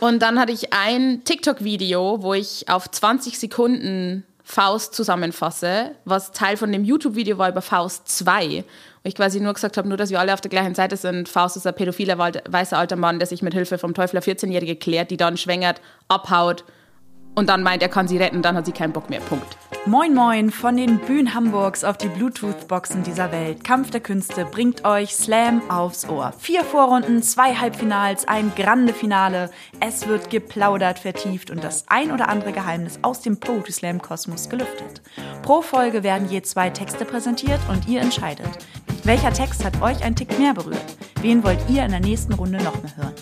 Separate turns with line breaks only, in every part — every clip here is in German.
Und dann hatte ich ein TikTok-Video, wo ich auf 20 Sekunden Faust zusammenfasse, was Teil von dem YouTube-Video war über Faust 2. Und ich quasi nur gesagt habe, nur dass wir alle auf der gleichen Seite sind. Faust ist ein pädophiler weißer alter Mann, der sich mit Hilfe vom Teufel eine 14-Jährige klärt, die dann schwängert, abhaut und dann meint, er kann sie retten, dann hat sie keinen Bock mehr. Punkt.
Moin Moin von den Bühnen Hamburgs auf die Bluetooth-Boxen dieser Welt. Kampf der Künste bringt euch Slam aufs Ohr. Vier Vorrunden, zwei Halbfinals, ein grande Finale. Es wird geplaudert, vertieft und das ein oder andere Geheimnis aus dem Poetry Slam Kosmos gelüftet. Pro Folge werden je zwei Texte präsentiert und ihr entscheidet. Welcher Text hat euch ein Tick mehr berührt? Wen wollt ihr in der nächsten Runde noch mehr hören?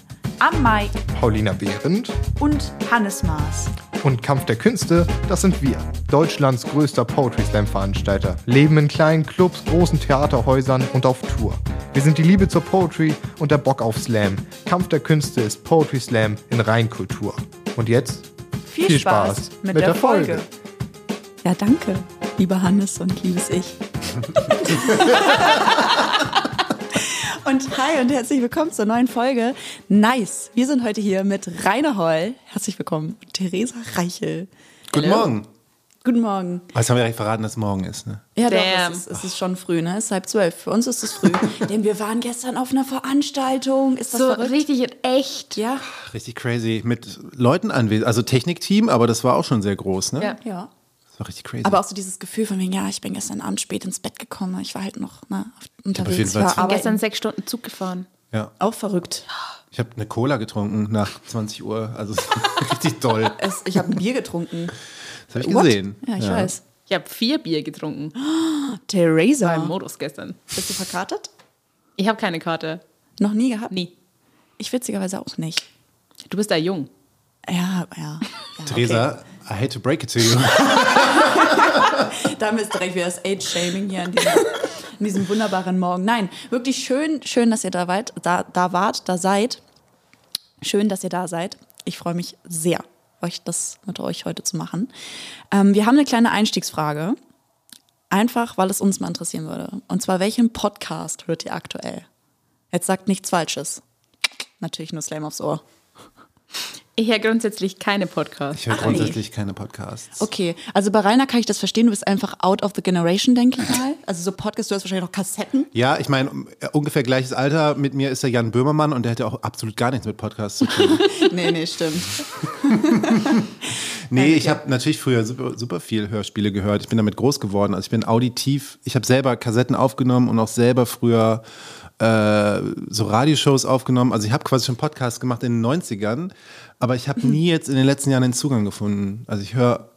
Am Mike
Paulina Behrendt
und Hannes Maas.
Und Kampf der Künste, das sind wir. Deutschlands größter Poetry Slam Veranstalter. Leben in kleinen Clubs, großen Theaterhäusern und auf Tour. Wir sind die Liebe zur Poetry und der Bock auf Slam. Kampf der Künste ist Poetry Slam in Reinkultur. Und jetzt
viel, viel Spaß, Spaß, mit, mit der, der Folge. Folge. Ja, danke, lieber Hannes und liebes Ich. Und hi und herzlich willkommen zur neuen Folge. Nice. Wir sind heute hier mit Rainer Holl. Herzlich willkommen. Theresa Reichel.
Guten Hello. Morgen.
Guten Morgen.
Was haben wir eigentlich verraten, dass morgen ist, ne?
Ja, Damn. doch, es ist, es ist, schon früh, ne? Es ist halb zwölf. Für uns ist es früh. Denn wir waren gestern auf einer Veranstaltung. Ist das
so
verrückt?
richtig in echt.
Ja.
Richtig crazy. Mit Leuten anwesend. Also Technikteam, aber das war auch schon sehr groß, ne?
Ja. ja.
War richtig crazy.
Aber auch so dieses Gefühl von mir, ja, ich bin gestern Abend spät ins Bett gekommen. Ich war halt noch ne, unterwegs.
Ich, ich war gestern sechs Stunden Zug gefahren.
Ja.
Auch verrückt.
Ich habe eine Cola getrunken nach 20 Uhr. Also richtig toll.
Es, ich habe ein Bier getrunken.
Das habe ich What? gesehen.
Ja, ich ja. weiß.
Ich habe vier Bier getrunken.
Oh, Theresa.
Beim Modus gestern.
Bist du verkartet?
Ich habe keine Karte.
Noch nie gehabt?
Nie.
Ich witzigerweise auch nicht.
Du bist da jung.
Ja, ja.
ja Theresa, okay. I hate to break it to you.
Damit ist direkt wieder das Age-Shaming hier an diesem, an diesem, wunderbaren Morgen. Nein, wirklich schön, schön, dass ihr da, weit, da, da wart, da seid. Schön, dass ihr da seid. Ich freue mich sehr, euch das mit euch heute zu machen. Ähm, wir haben eine kleine Einstiegsfrage. Einfach, weil es uns mal interessieren würde. Und zwar, welchen Podcast hört ihr aktuell? Jetzt sagt nichts Falsches. Natürlich nur Slam aufs Ohr.
Ich höre grundsätzlich keine Podcasts.
Ich höre grundsätzlich keine Podcasts.
Okay, also bei Rainer kann ich das verstehen. Du bist einfach out of the generation, denke ich mal. Also so Podcasts, du hast wahrscheinlich noch Kassetten.
Ja, ich meine, ungefähr gleiches Alter mit mir ist der Jan Böhmermann und der hat ja auch absolut gar nichts mit Podcasts zu tun.
nee, nee, stimmt.
nee, ich habe natürlich früher super, super viel Hörspiele gehört. Ich bin damit groß geworden. Also ich bin auditiv. Ich habe selber Kassetten aufgenommen und auch selber früher äh, so Radioshows aufgenommen. Also ich habe quasi schon Podcasts gemacht in den 90ern, aber ich habe nie jetzt in den letzten Jahren den Zugang gefunden. Also ich höre,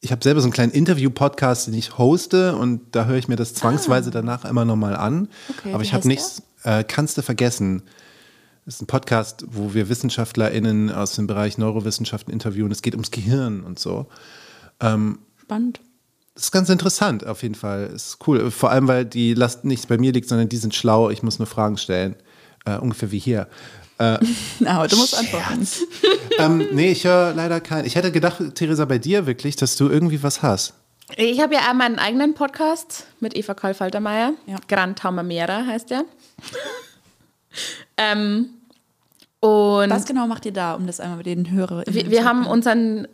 ich habe selber so einen kleinen Interview-Podcast, den ich hoste und da höre ich mir das zwangsweise ah. danach immer nochmal an. Okay, aber ich habe nichts, äh, kannst du vergessen. Das ist ein Podcast, wo wir WissenschaftlerInnen aus dem Bereich Neurowissenschaften interviewen. Es geht ums Gehirn und so.
Ähm, Spannend.
Das ist ganz interessant, auf jeden Fall. Ist cool. Vor allem, weil die Last nicht bei mir liegt, sondern die sind schlau. Ich muss nur Fragen stellen. Äh, ungefähr wie hier.
Äh, Aber du musst antworten.
ähm, nee, ich höre leider keinen. Ich hätte gedacht, Theresa, bei dir wirklich, dass du irgendwie was hast.
Ich habe ja auch meinen eigenen Podcast mit Eva Karl-Faltermeier. Ja. Grand Hammermera heißt der. ähm, und
was genau macht ihr da, um das einmal mit den Hörern
Wir, wir haben unseren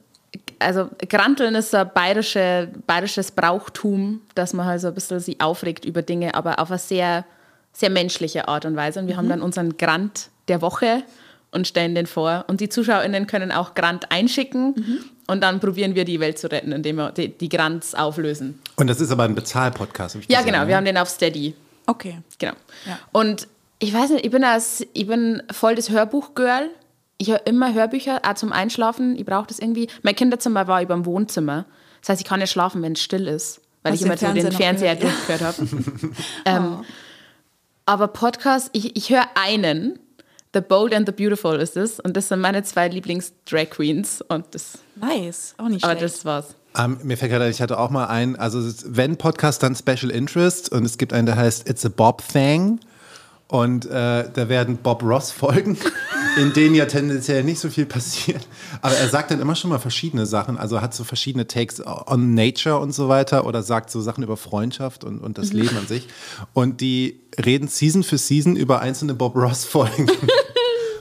also Granteln ist so ein bayerische, bayerisches Brauchtum, dass man halt so ein bisschen sich aufregt über Dinge, aber auf eine sehr, sehr menschliche Art und Weise. Und wir mhm. haben dann unseren Grant der Woche und stellen den vor. Und die ZuschauerInnen können auch Grant einschicken mhm. und dann probieren wir die Welt zu retten, indem wir die, die Grants auflösen.
Und das ist aber ein Bezahlpodcast.
Ja, genau. Wir haben den auf Steady.
Okay.
Genau. Ja. Und ich weiß nicht, ich bin, als, ich bin voll das Hörbuch-Girl ich höre immer Hörbücher, auch zum Einschlafen. Ich brauche das irgendwie. Mein Kinderzimmer war über dem Wohnzimmer. Das heißt, ich kann nicht schlafen, wenn es still ist, weil Hast ich immer den Fernseher, den Fernseher durchgehört habe. ähm, oh. Aber Podcast, ich, ich höre einen. The Bold and the Beautiful ist es. Und das sind meine zwei Lieblings-Drag Queens. Und das,
nice, auch nicht
aber
schlecht.
Aber das war's.
Um, ähm, mir fällt gerade, ich hatte auch mal einen, also wenn Podcast, dann Special Interest und es gibt einen, der heißt It's a Bob Thing und äh, da werden Bob Ross folgen, in denen ja tendenziell nicht so viel passiert. Aber er sagt dann immer schon mal verschiedene Sachen. Also hat so verschiedene Takes on Nature und so weiter oder sagt so Sachen über Freundschaft und, und das Leben an sich. Und die reden Season für Season über einzelne Bob Ross-Folgen.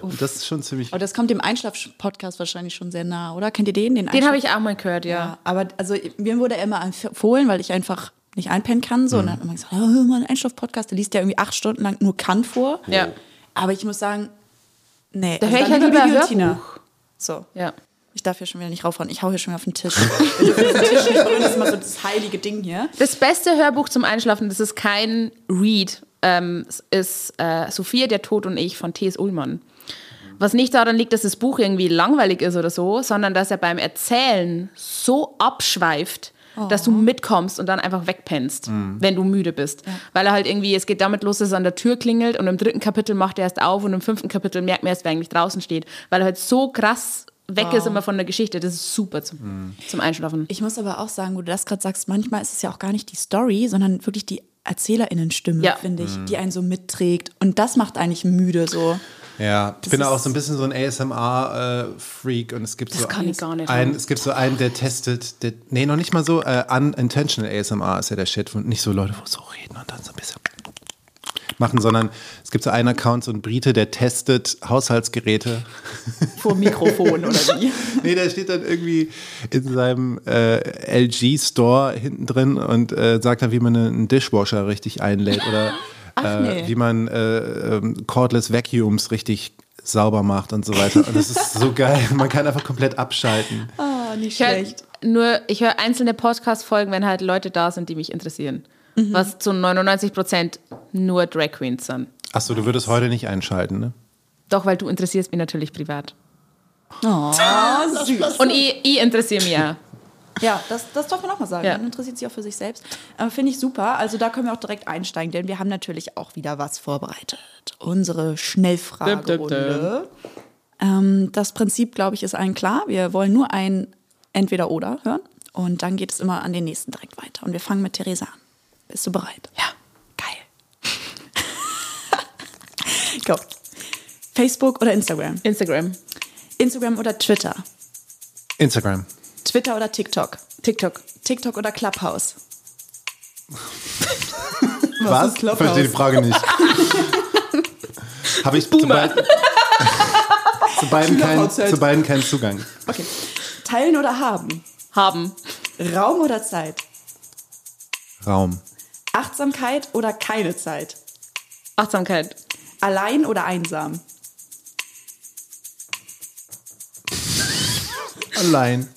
Und das ist schon ziemlich.
Aber das kommt dem Einschlaf-Podcast wahrscheinlich schon sehr nah, oder? Kennt ihr den? Den,
Den habe ich auch mal gehört, ja.
Ja, aber also mir wurde er immer empfohlen, weil ich einfach nicht einpennen kann. So. Und dann hat man gesagt, oh, hör mal einen Einschlaf-Podcast, der liest ja irgendwie acht Stunden lang nur Kant vor.
Ja.
Aber ich muss sagen, nee.
Da
also
höre ich halt
lieber.
Hörbuch.
So.
Ja.
Ich darf hier schon wieder nicht raufhauen. Ich hau hier schon wieder auf den Tisch. Tisch das ist immer so das heilige Ding hier.
Das beste Hörbuch zum Einschlafen, das ist kein Read, ähm, es ist äh, Sophia, der Tod und ich von T.S. Ullmann. Was nicht daran liegt, dass das Buch irgendwie langweilig ist oder so, sondern dass er beim Erzählen so abschweift, dass du mitkommst und dann einfach wegpennst, wenn du müde bist. Weil er halt irgendwie, es geht damit los, dass es an der Tür klingelt und im dritten Kapitel macht er erst auf und im fünften Kapitel merkt man erst, wer eigentlich draußen steht. Weil er halt so krass weg ist immer von der Geschichte. Das ist super zum, zum Einschlafen.
Ich muss aber auch sagen, wo du das gerade sagst, manchmal ist es ja auch gar nicht die Story, sondern wirklich die ErzählerInnenstimme,
Ja.
finde ich, die einen so mitträgt. Und das macht eigentlich müde so.
Ja, ich bin auch so ein bisschen so ein ASMR-Freak und es gibt so
kann ich gar nicht.
Einen, es gibt so einen, der testet, der, nee, noch nicht mal so, äh, unintentional ASMR ist ja der Shit und nicht so Leute, wo so reden und dann so ein bisschen machen, sondern es gibt so einen Account, so ein Brite, der testet Haushaltsgeräte.
Vor Mikrofon oder wie?
nee, der steht dann irgendwie in seinem äh, LG-Store hinten drin und äh, sagt dann, wie man einen Dishwasher richtig einlädt oder äh,
nee.
wie man äh, ähm, Cordless Vacuums richtig sauber macht und so weiter. Und das ist so geil. Man kann einfach komplett abschalten.
Ah, nicht
Ich höre
schlecht.
nur, ich höre einzelne Podcast-Folgen, wenn halt Leute da sind, die mich interessieren. Was zu 99 Prozent nur Drag Queens sind.
Achso, du würdest heute nicht einschalten, ne?
Doch, weil du interessierst mich natürlich privat.
Oh, süß.
Und ich, ich interessiere mich auch.
Ja, das, das darf man auch mal sagen.
Ja.
Man interessiert sich auch für sich selbst. Aber finde ich super. Also da können wir auch direkt einsteigen, denn wir haben natürlich auch wieder was vorbereitet. Unsere Schnellfragerunde. Ähm, das Prinzip, glaube ich, ist allen klar. Wir wollen nur ein Entweder-Oder hören. Und dann geht es immer an den nächsten direkt weiter. Und wir fangen mit Theresa an. Bist du bereit?
Ja.
Geil. Go. Facebook oder Instagram?
Instagram,
Instagram oder Twitter?
Instagram.
Twitter oder TikTok?
TikTok.
TikTok oder Clubhouse?
Was?
ist Clubhouse?
Verstehe die Frage nicht. Habe ich zu, beid, zu, beiden kein, zu beiden keinen Zugang.
Okay. Teilen oder haben?
Haben.
Raum oder Zeit?
Raum.
Achtsamkeit oder keine Zeit?
Achtsamkeit.
Allein oder einsam?
Allein.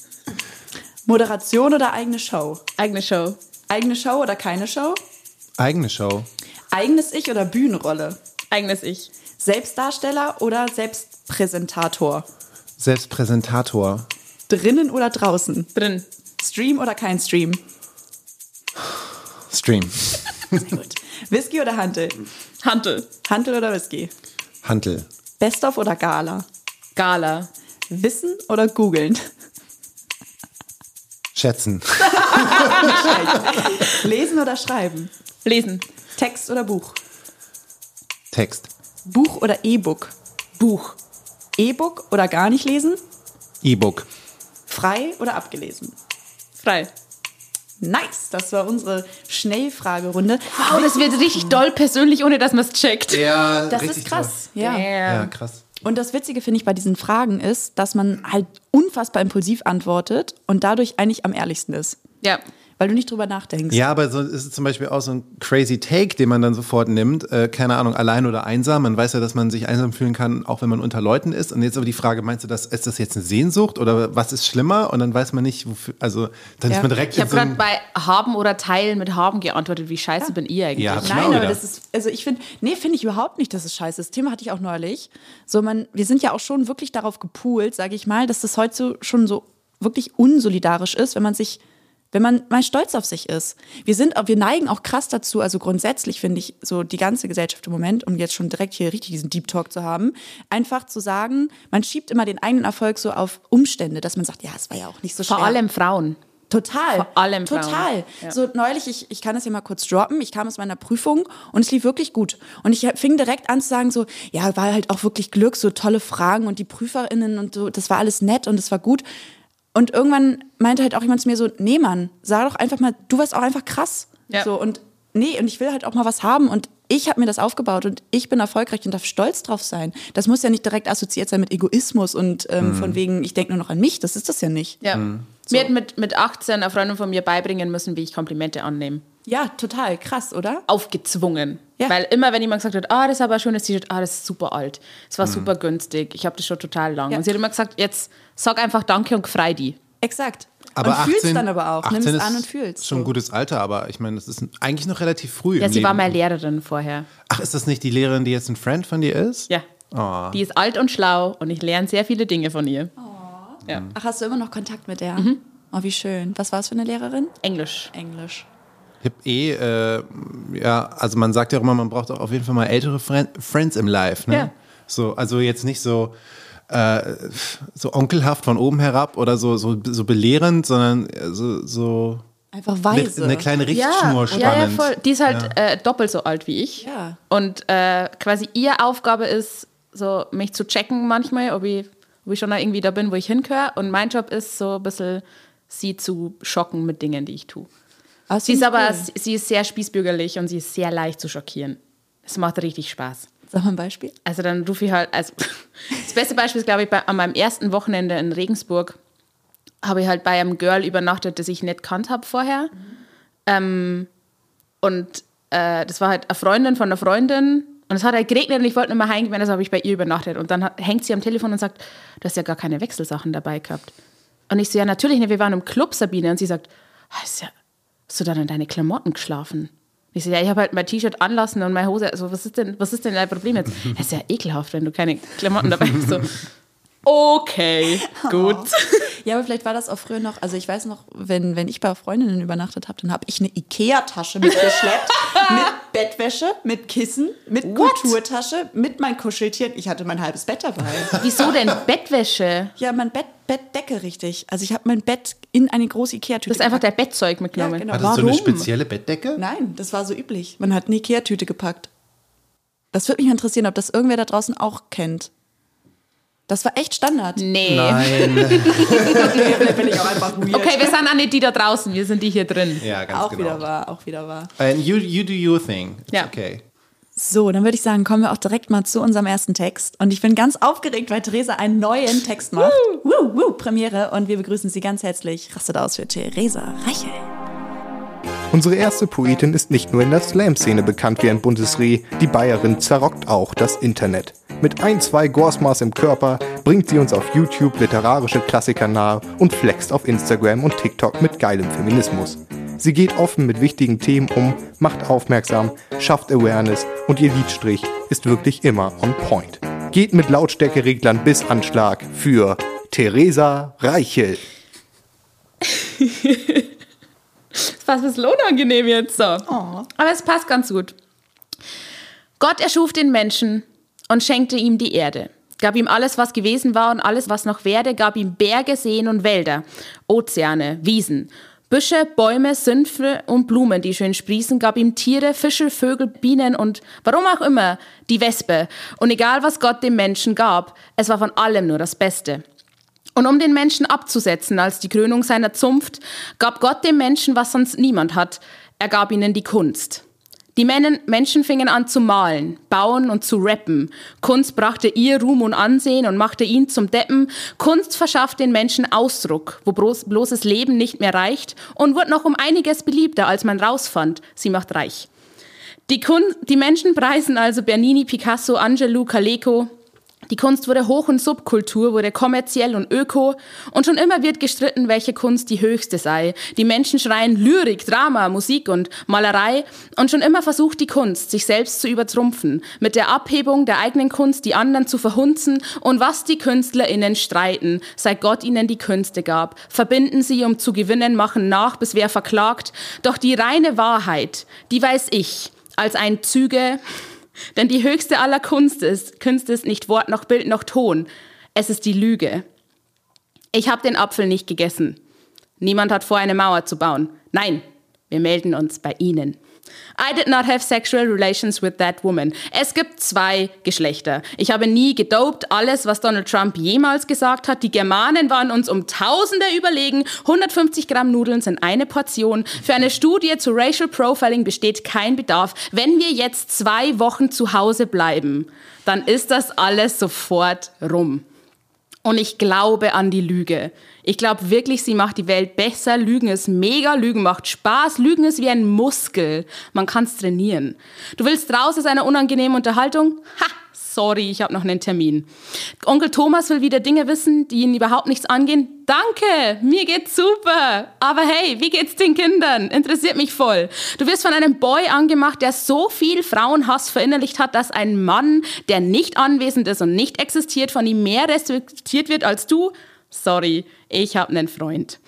Moderation oder eigene Show?
Eigene Show.
Eigene Show oder keine Show?
Eigene Show.
Eigenes Ich oder Bühnenrolle?
Eigenes Ich.
Selbstdarsteller oder Selbstpräsentator?
Selbstpräsentator.
Drinnen oder draußen?
Drin.
Stream oder kein Stream?
Stream.
Sehr gut. Whisky oder Hantel?
Hantel.
Hantel oder Whisky?
Hantel.
Best of oder Gala?
Gala.
Wissen oder googeln?
Schätzen.
Lesen oder schreiben?
Lesen.
Text oder Buch?
Text.
Buch oder E-Book?
Buch.
E-Book oder gar nicht lesen?
E-Book.
Frei oder abgelesen?
Frei.
Nice, das war unsere Schnellfragerunde.
Wow, das wird richtig doll persönlich, ohne dass man es checkt.
Ja,
Das ist krass. Ja.
Ja, krass.
Und das Witzige finde ich bei diesen Fragen ist, dass man halt unfassbar impulsiv antwortet und dadurch eigentlich am ehrlichsten ist.
Ja.
Weil du nicht drüber nachdenkst.
Ja, aber so ist es zum Beispiel auch so ein crazy Take, den man dann sofort nimmt. Äh, keine Ahnung, allein oder einsam. Man weiß ja, dass man sich einsam fühlen kann, auch wenn man unter Leuten ist. Und jetzt aber die Frage, meinst du, das, ist das jetzt eine Sehnsucht oder was ist schlimmer? Und dann weiß man nicht, wofür. Also dann
Ja.
ist man direkt
Ich habe
so
gerade bei haben oder teilen mit haben geantwortet. Wie scheiße bin ich eigentlich?
Ja,
Nein, aber
wieder.
das ist, also ich finde, nee, finde ich überhaupt nicht, dass es scheiße ist. Das Thema hatte ich auch neulich. So, man, wir sind ja auch schon wirklich darauf gepoolt, sage ich mal, dass das heute so, schon so wirklich unsolidarisch ist, wenn man sich, wenn man mal stolz auf sich ist. Wir sind, wir neigen auch krass dazu, also grundsätzlich finde ich so die ganze Gesellschaft im Moment, um jetzt schon direkt hier richtig diesen Deep Talk zu haben, einfach zu sagen, man schiebt immer den eigenen Erfolg so auf Umstände, dass man sagt, ja, es war ja auch nicht so schwer.
Vor allem Frauen.
Total.
Vor allem Frauen.
Total.
Ja.
So neulich, ich, ich kann das ja mal kurz droppen, ich kam aus meiner Prüfung und es lief wirklich gut. Und ich fing direkt an zu sagen so, ja, war halt auch wirklich Glück, so tolle Fragen und die PrüferInnen und so, das war alles nett und es war gut. Und irgendwann meinte halt auch jemand zu mir so, nee Mann, sag doch einfach mal, du warst auch einfach krass.
Ja.
So und nee, und ich will halt auch mal was haben und ich habe mir das aufgebaut und ich bin erfolgreich und darf stolz drauf sein. Das muss ja nicht direkt assoziiert sein mit Egoismus und ähm, von wegen, ich denke nur noch an mich. Das ist das ja nicht.
Ja. Mir hat mit, mit 18 eine Freundin von mir beibringen müssen, wie ich Komplimente annehme.
Ja, total krass, oder?
Aufgezwungen.
Ja.
Weil immer, wenn jemand gesagt hat, ah, das ist aber ein schönes T-Shirt, ah, das ist super alt, es war super günstig, ich habe das schon total lang.
Ja.
Und sie hat immer gesagt, jetzt sag einfach Danke und frei die.
Exakt.
Aber
und fühlst
18
dann aber auch.
18
Nimmst
ist
an und fühlst.
Schon ein gutes Alter, aber ich meine, das ist eigentlich noch relativ früh.
Ja,
im
sie war
Leben.
mal Lehrerin vorher.
Ach, ist das nicht die Lehrerin, die jetzt ein Friend von dir ist?
Ja.
Oh.
Die ist alt und schlau und ich lerne sehr viele Dinge von ihr. Ja.
Ach, hast du immer noch Kontakt mit der?
Mhm.
Oh, wie schön. Was war es für eine Lehrerin?
Englisch.
Englisch.
Ich hab eh, äh, ja, also man sagt ja auch immer, man braucht auch auf jeden Fall mal ältere Friend, Friends im Life. Ne?
Ja.
So, also jetzt nicht so, äh, so onkelhaft von oben herab oder so, so, so belehrend, sondern äh, so, so
Einfach
eine,
weise.
eine kleine Richtschnur
ja, ja,
spannend.
voll. Die ist halt äh, doppelt so alt wie ich.
Ja.
Und äh, quasi ihre Aufgabe ist, so mich zu checken manchmal, ob ich, ob ich schon da irgendwie da bin, wo ich hingehöre. Und mein Job ist so ein bisschen, sie zu schocken mit Dingen, die ich tue.
Ah,
Sie ist aber, sie ist sehr spießbürgerlich und sie ist sehr leicht zu schockieren. Es macht richtig Spaß.
Sag mal ein Beispiel.
Also dann rufe ich halt, also das beste Beispiel ist, glaube ich, bei, an meinem ersten Wochenende in Regensburg habe ich halt bei einem Girl übernachtet, das ich nicht kannt habe vorher. Ähm, und äh, das war halt eine Freundin von einer Freundin. Und es hat halt geregnet und ich wollte nicht mehr heimgehen, also habe ich bei ihr übernachtet. Und dann hängt sie am Telefon und sagt, du hast ja gar keine Wechselsachen dabei gehabt. Und ich so, ja, natürlich nicht, wir waren im Club, Sabine. Und sie sagt, "Ah, ist ja, hast du dann in deine Klamotten geschlafen? Ich so, ja, ich habe halt mein T-Shirt anlassen und meine Hose. Also, was ist denn, was ist denn dein Problem jetzt? Das ist ja ekelhaft, wenn du keine Klamotten dabei hast. So, okay, gut.
Ja, aber vielleicht war das auch früher noch, also ich weiß noch, wenn, wenn ich bei Freundinnen übernachtet habe, dann habe ich eine Ikea-Tasche mitgeschleppt, mit Bettwäsche, mit Kissen, mit
What?
Kulturtasche, mit meinen Kuscheltieren. Ich hatte mein halbes Bett dabei.
Wieso denn Bettwäsche?
Ja, mein Bett, Bettdecke richtig. Also ich habe mein Bett in eine große Ikea-Tüte
Du hast einfach
gepackt.
dein Bettzeug mitgenommen.
Ja, genau.
Hattest du eine
Warum?
spezielle Bettdecke?
Nein, das war so üblich. Man hat eine Ikea-Tüte gepackt. Das würde mich interessieren, ob das irgendwer da draußen auch kennt. Das war echt Standard.
Nee.
Nein.
Vielleicht bin ich auch einfach weird.
Okay, wir sind auch nicht die da draußen, wir sind die hier drin.
ja, ganz
auch
genau.
wieder wahr, auch wieder wahr.
And you, you do your thing. It's
Ja.
okay.
So, dann würde ich sagen, kommen wir auch direkt mal zu unserem ersten Text. Und ich bin ganz aufgeregt, weil Theresa einen neuen Text macht. Woo, woo, Premiere. Und wir begrüßen Sie ganz herzlich. Rastet aus für Theresa Reichel.
Unsere erste Poetin ist nicht nur in der Slam-Szene bekannt wie ein buntes Reh, die Bayerin zerrockt auch das Internet. Mit ein, zwei Gorsmas im Körper bringt sie uns auf YouTube literarische Klassiker nahe und flext auf Instagram und TikTok mit geilem Feminismus. Sie geht offen mit wichtigen Themen um, macht aufmerksam, schafft Awareness und ihr Liedstrich ist wirklich immer on point. Geht mit Lautstärkereglern bis Anschlag für Theresa Reichel.
Das war ein bisschen unangenehm jetzt so. Aber es passt ganz gut. Gott erschuf den Menschen und schenkte ihm die Erde. Gab ihm alles, was gewesen war und alles, was noch werde, gab ihm Berge, Seen und Wälder, Ozeane, Wiesen, Büsche, Bäume, Sümpfe und Blumen, die schön sprießen, gab ihm Tiere, Fische, Vögel, Bienen und warum auch immer die Wespe. Und egal, was Gott dem Menschen gab, es war von allem nur das Beste. Und um den Menschen abzusetzen als die Krönung seiner Zunft, gab Gott dem Menschen, was sonst niemand hat. Er gab ihnen die Kunst. Die Men Menschen fingen an zu malen, bauen und zu rappen. Kunst brachte ihr Ruhm und Ansehen und machte ihn zum Deppen. Kunst verschafft den Menschen Ausdruck, wo bloß, bloßes Leben nicht mehr reicht und wird noch um einiges beliebter, als man rausfand. Sie macht reich. Die, Kun die Menschen preisen also Bernini, Picasso, Angelou, Caleco. Die Kunst wurde Hoch- und Subkultur, wurde kommerziell und öko. Und schon immer wird gestritten, welche Kunst die höchste sei. Die Menschen schreien Lyrik, Drama, Musik und Malerei. Und schon immer versucht die Kunst, sich selbst zu übertrumpfen. Mit der Abhebung der eigenen Kunst, die anderen zu verhunzen. Und was die KünstlerInnen streiten, seit Gott ihnen die Künste gab. Verbinden sie, um zu gewinnen, machen nach, bis wer verklagt. Doch die reine Wahrheit, die weiß ich, als ein Züge denn die höchste aller Kunst ist, Künste ist nicht Wort noch Bild noch Ton. Es ist die Lüge. Ich habe den Apfel nicht gegessen. Niemand hat vor, eine Mauer zu bauen. Nein, wir melden uns bei Ihnen. I did not have sexual relations with that woman. Es gibt zwei Geschlechter. Ich habe nie gedopt. Alles, was Donald Trump jemals gesagt hat. Die Germanen waren uns um Tausende überlegen. 150 Gramm Nudeln sind eine Portion. Für eine Studie zu Racial Profiling besteht kein Bedarf. Wenn wir jetzt zwei Wochen zu Hause bleiben, dann ist das alles sofort rum. Und ich glaube an die Lüge. Ich glaube wirklich, sie macht die Welt besser. Lügen ist mega, Lügen macht Spaß. Lügen ist wie ein Muskel. Man kann es trainieren. Du willst raus aus einer unangenehmen Unterhaltung? Ha! Sorry, ich habe noch einen Termin. Onkel Thomas will wieder Dinge wissen, die ihn überhaupt nichts angehen. Danke, mir geht's super. Aber hey, wie geht's den Kindern? Interessiert mich voll. Du wirst von einem Boy angemacht, der so viel Frauenhass verinnerlicht hat, dass ein Mann, der nicht anwesend ist und nicht existiert, von ihm mehr respektiert wird als du. Sorry, ich habe einen Freund.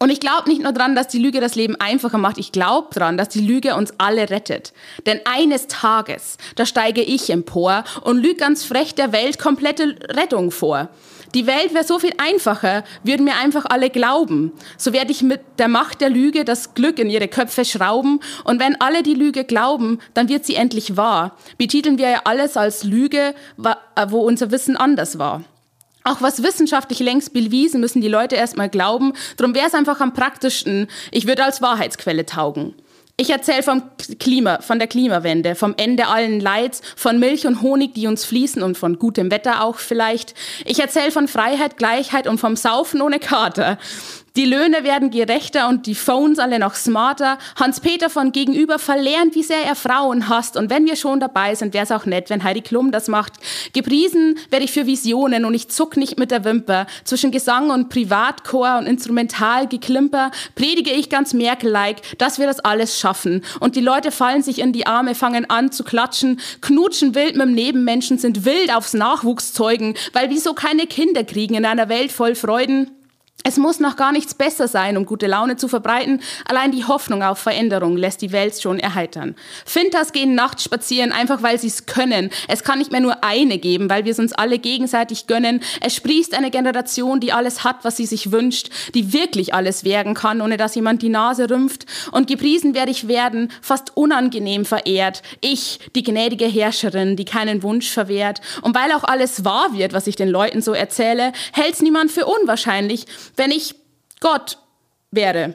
Und ich glaube nicht nur daran, dass die Lüge das Leben einfacher macht, ich glaube daran, dass die Lüge uns alle rettet. Denn eines Tages, da steige ich empor und lüge ganz frech der Welt komplette Rettung vor. Die Welt wäre so viel einfacher, würden mir einfach alle glauben. So werde ich mit der Macht der Lüge das Glück in ihre Köpfe schrauben. Und wenn alle die Lüge glauben, dann wird sie endlich wahr. Betiteln wir ja alles als Lüge, wo unser Wissen anders war. Auch was wissenschaftlich längst bewiesen, müssen die Leute erstmal glauben. Darum wäre es einfach am praktischsten, ich würde als Wahrheitsquelle taugen. Ich erzähle vom Klima, von der Klimawende, vom Ende allen Leids, von Milch und Honig, die uns fließen und von gutem Wetter auch vielleicht. Ich erzähle von Freiheit, Gleichheit und vom Saufen ohne Kater. Die Löhne werden gerechter und die Phones alle noch smarter. Hans-Peter von Gegenüber verlernt, wie sehr er Frauen hasst. Und wenn wir schon dabei sind, wäre es auch nett, wenn Heidi Klum das macht. Gepriesen werde ich für Visionen und ich zuck nicht mit der Wimper. Zwischen Gesang und Privatchor und Instrumentalgeklimper predige ich ganz Merkel-like, dass wir das alles schaffen. Und die Leute fallen sich in die Arme, fangen an zu klatschen, knutschen wild mit dem Nebenmenschen, sind wild aufs Nachwuchszeugen, weil wieso keine Kinder kriegen in einer Welt voll Freuden? Es muss noch gar nichts besser sein, um gute Laune zu verbreiten. Allein die Hoffnung auf Veränderung lässt die Welt schon erheitern. Fintas gehen nachts spazieren, einfach weil sie es können. Es kann nicht mehr nur eine geben, weil wir es uns alle gegenseitig gönnen. Es sprießt eine Generation, die alles hat, was sie sich wünscht, die wirklich alles werden kann, ohne dass jemand die Nase rümpft. Und gepriesen werde ich werden, fast unangenehm verehrt. Ich, die gnädige Herrscherin, die keinen Wunsch verwehrt. Und weil auch alles wahr wird, was ich den Leuten so erzähle, hält's niemand für unwahrscheinlich, wenn ich Gott wäre.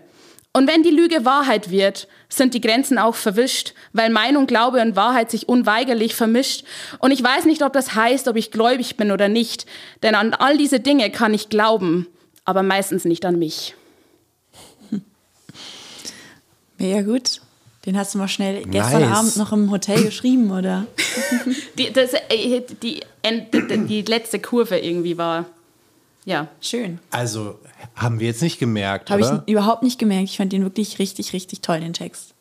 Und wenn die Lüge Wahrheit wird, sind die Grenzen auch verwischt, weil Meinung, Glaube und Wahrheit sich unweigerlich vermischt. Und ich weiß nicht, ob das heißt, ob ich gläubig bin oder nicht, denn an all diese Dinge kann ich glauben, aber meistens nicht an mich.
Mega gut. Den hast du mal schnell gestern nice. Abend noch im Hotel geschrieben, oder?
die, das, äh, die, die, die letzte Kurve irgendwie war ja, schön.
Also haben wir jetzt nicht gemerkt,
Habe ich überhaupt nicht gemerkt. Ich fand den wirklich richtig, richtig toll, den Text.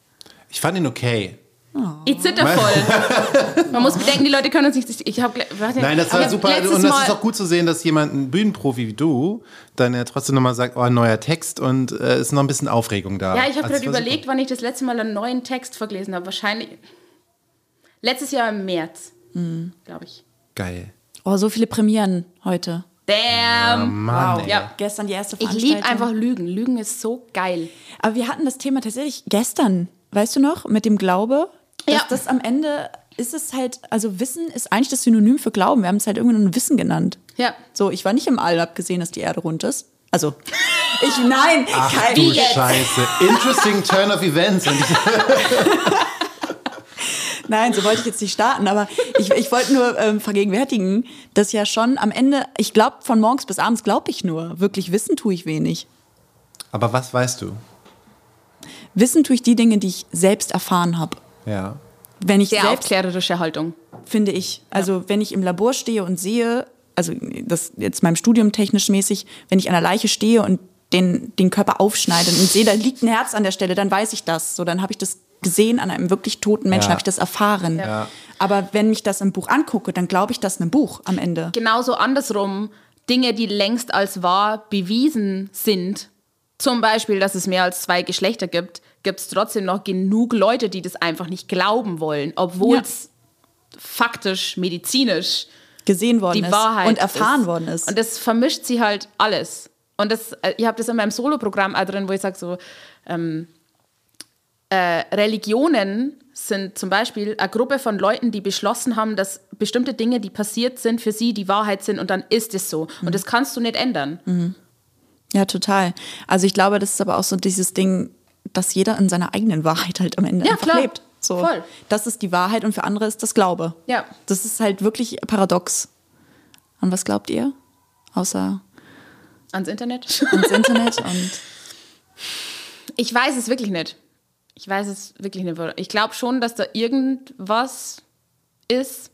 Ich fand ihn okay.
Oh. Ich zitter voll. Man muss bedenken, die Leute können uns nicht. Ich hab,
warte, Nein, das war super. Und das ist auch gut zu sehen, dass jemand, ein Bühnenprofi wie du, dann ja trotzdem nochmal sagt: Oh, ein neuer Text und es äh, ist noch ein bisschen Aufregung da.
Ja, ich habe also gerade überlegt, super. wann ich das letzte Mal einen neuen Text verlesen habe. Wahrscheinlich letztes Jahr im März, mhm. glaube ich.
Geil.
Oh, so viele Premieren heute.
Damn.
Oh Mann,
wow. Ja, gestern die erste
Veranstaltung. Ich liebe einfach Lügen. Lügen ist so geil.
Aber wir hatten das Thema tatsächlich gestern, weißt du noch, mit dem Glaube, dass ja. das am Ende ist es halt, also Wissen ist eigentlich das Synonym für Glauben. Wir haben es halt irgendwann nur Wissen genannt.
Ja.
So, ich war nicht im All, hab gesehen, dass die Erde rund ist. Also, ich, nein,
Ach, kein, du Scheiße. Interesting turn of events.
Nein, so wollte ich jetzt nicht starten, aber ich, ich wollte nur ähm, vergegenwärtigen, dass ja schon am Ende, ich glaube, von morgens bis abends glaube ich nur. Wirklich wissen tue ich wenig.
Aber was weißt du?
Wissen tue ich die Dinge, die ich selbst erfahren habe.
Ja.
Wenn ich
Sehr
selbst,
aufklärerische Haltung.
Finde ich. Also ja. wenn ich im Labor stehe und sehe, also das jetzt meinem Studium technisch mäßig, wenn ich an der Leiche stehe und den, den Körper aufschneide und sehe, da liegt ein Herz an der Stelle, dann weiß ich das. So, dann habe ich das gesehen an einem wirklich toten Menschen, ja. habe ich das erfahren. Ja. Aber wenn ich das im Buch angucke, dann glaube ich das einem Buch am Ende.
Genauso andersrum, Dinge, die längst als wahr bewiesen sind, zum Beispiel, dass es mehr als zwei Geschlechter gibt, gibt es trotzdem noch genug Leute, die das einfach nicht glauben wollen, obwohl es ja. faktisch, medizinisch
gesehen worden
die Wahrheit
und erfahren
ist.
worden ist.
Und das vermischt sie halt alles. Und das, äh, ich habe das in meinem Soloprogramm auch drin, wo ich sage so, ähm, äh, Religionen sind zum Beispiel eine Gruppe von Leuten, die beschlossen haben, dass bestimmte Dinge, die passiert sind, für sie die Wahrheit sind und dann ist es so. Und das kannst du nicht ändern.
Ja, total. Also ich glaube, das ist aber auch so dieses Ding, dass jeder in seiner eigenen Wahrheit halt am Ende
Ja,
einfach
klar.
lebt. So,
Voll.
Das ist die Wahrheit und für andere ist das Glaube.
Ja.
Das ist halt wirklich paradox. An was glaubt ihr? Außer
Ans Internet.
ans Internet und
Ich weiß es wirklich nicht. Ich weiß es wirklich nicht. Ich glaube schon, dass da irgendwas ist.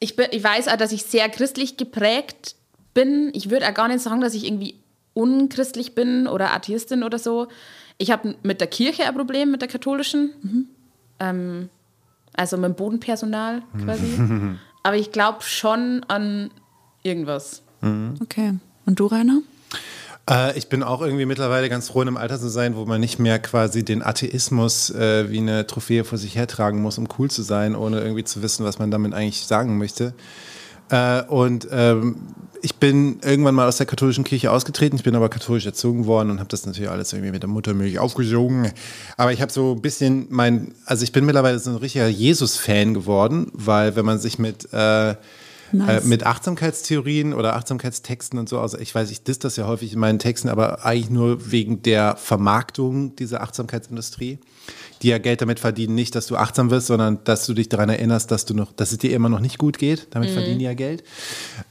Ich, bin, ich weiß auch, dass ich sehr christlich geprägt bin. Ich würde auch gar nicht sagen, dass ich irgendwie unchristlich bin oder Atheistin oder so. Ich habe mit der Kirche ein Problem, mit der katholischen. Ähm, also mit dem Bodenpersonal quasi. Aber ich glaube schon an irgendwas.
okay. Und du, Rainer?
Äh, ich bin auch irgendwie mittlerweile ganz froh, in einem Alter zu sein, wo man nicht mehr quasi den Atheismus äh, wie eine Trophäe vor sich hertragen muss, um cool zu sein, ohne irgendwie zu wissen, was man damit eigentlich sagen möchte. Äh, und ähm, ich bin irgendwann mal aus der katholischen Kirche ausgetreten. Ich bin aber katholisch erzogen worden und habe das natürlich alles irgendwie mit der Muttermilch aufgesogen. Aber ich habe so ein bisschen mein, also ich bin mittlerweile so ein richtiger Jesus-Fan geworden, weil wenn man sich mit äh,
Nice.
äh, mit Achtsamkeitstheorien oder Achtsamkeitstexten und so. Also ich weiß, ich diss das ja häufig in meinen Texten, aber eigentlich nur wegen der Vermarktung dieser Achtsamkeitsindustrie, die ja Geld damit verdienen, nicht, dass du achtsam wirst, sondern dass du dich daran erinnerst, dass du noch, dass es dir immer noch nicht gut geht. Damit verdienen die ja Geld.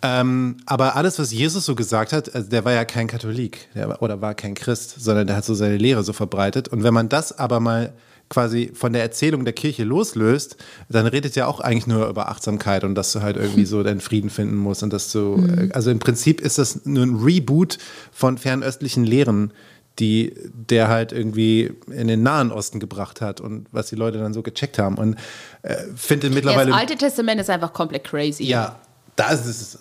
Ähm, aber alles, was Jesus so gesagt hat, also der war ja kein Katholik der oder war kein Christ, sondern der hat so seine Lehre so verbreitet. Und wenn man das aber mal quasi von der Erzählung der Kirche loslöst, dann redet ja auch eigentlich nur über Achtsamkeit und dass du halt irgendwie so deinen Frieden finden musst und dass du, äh, also im Prinzip ist das nur ein Reboot von fernöstlichen Lehren, die der halt irgendwie in den Nahen Osten gebracht hat und was die Leute dann so gecheckt haben und äh, finde
Ja,
mittlerweile
das Alte Testament ist einfach komplett crazy.
ja, das ist es.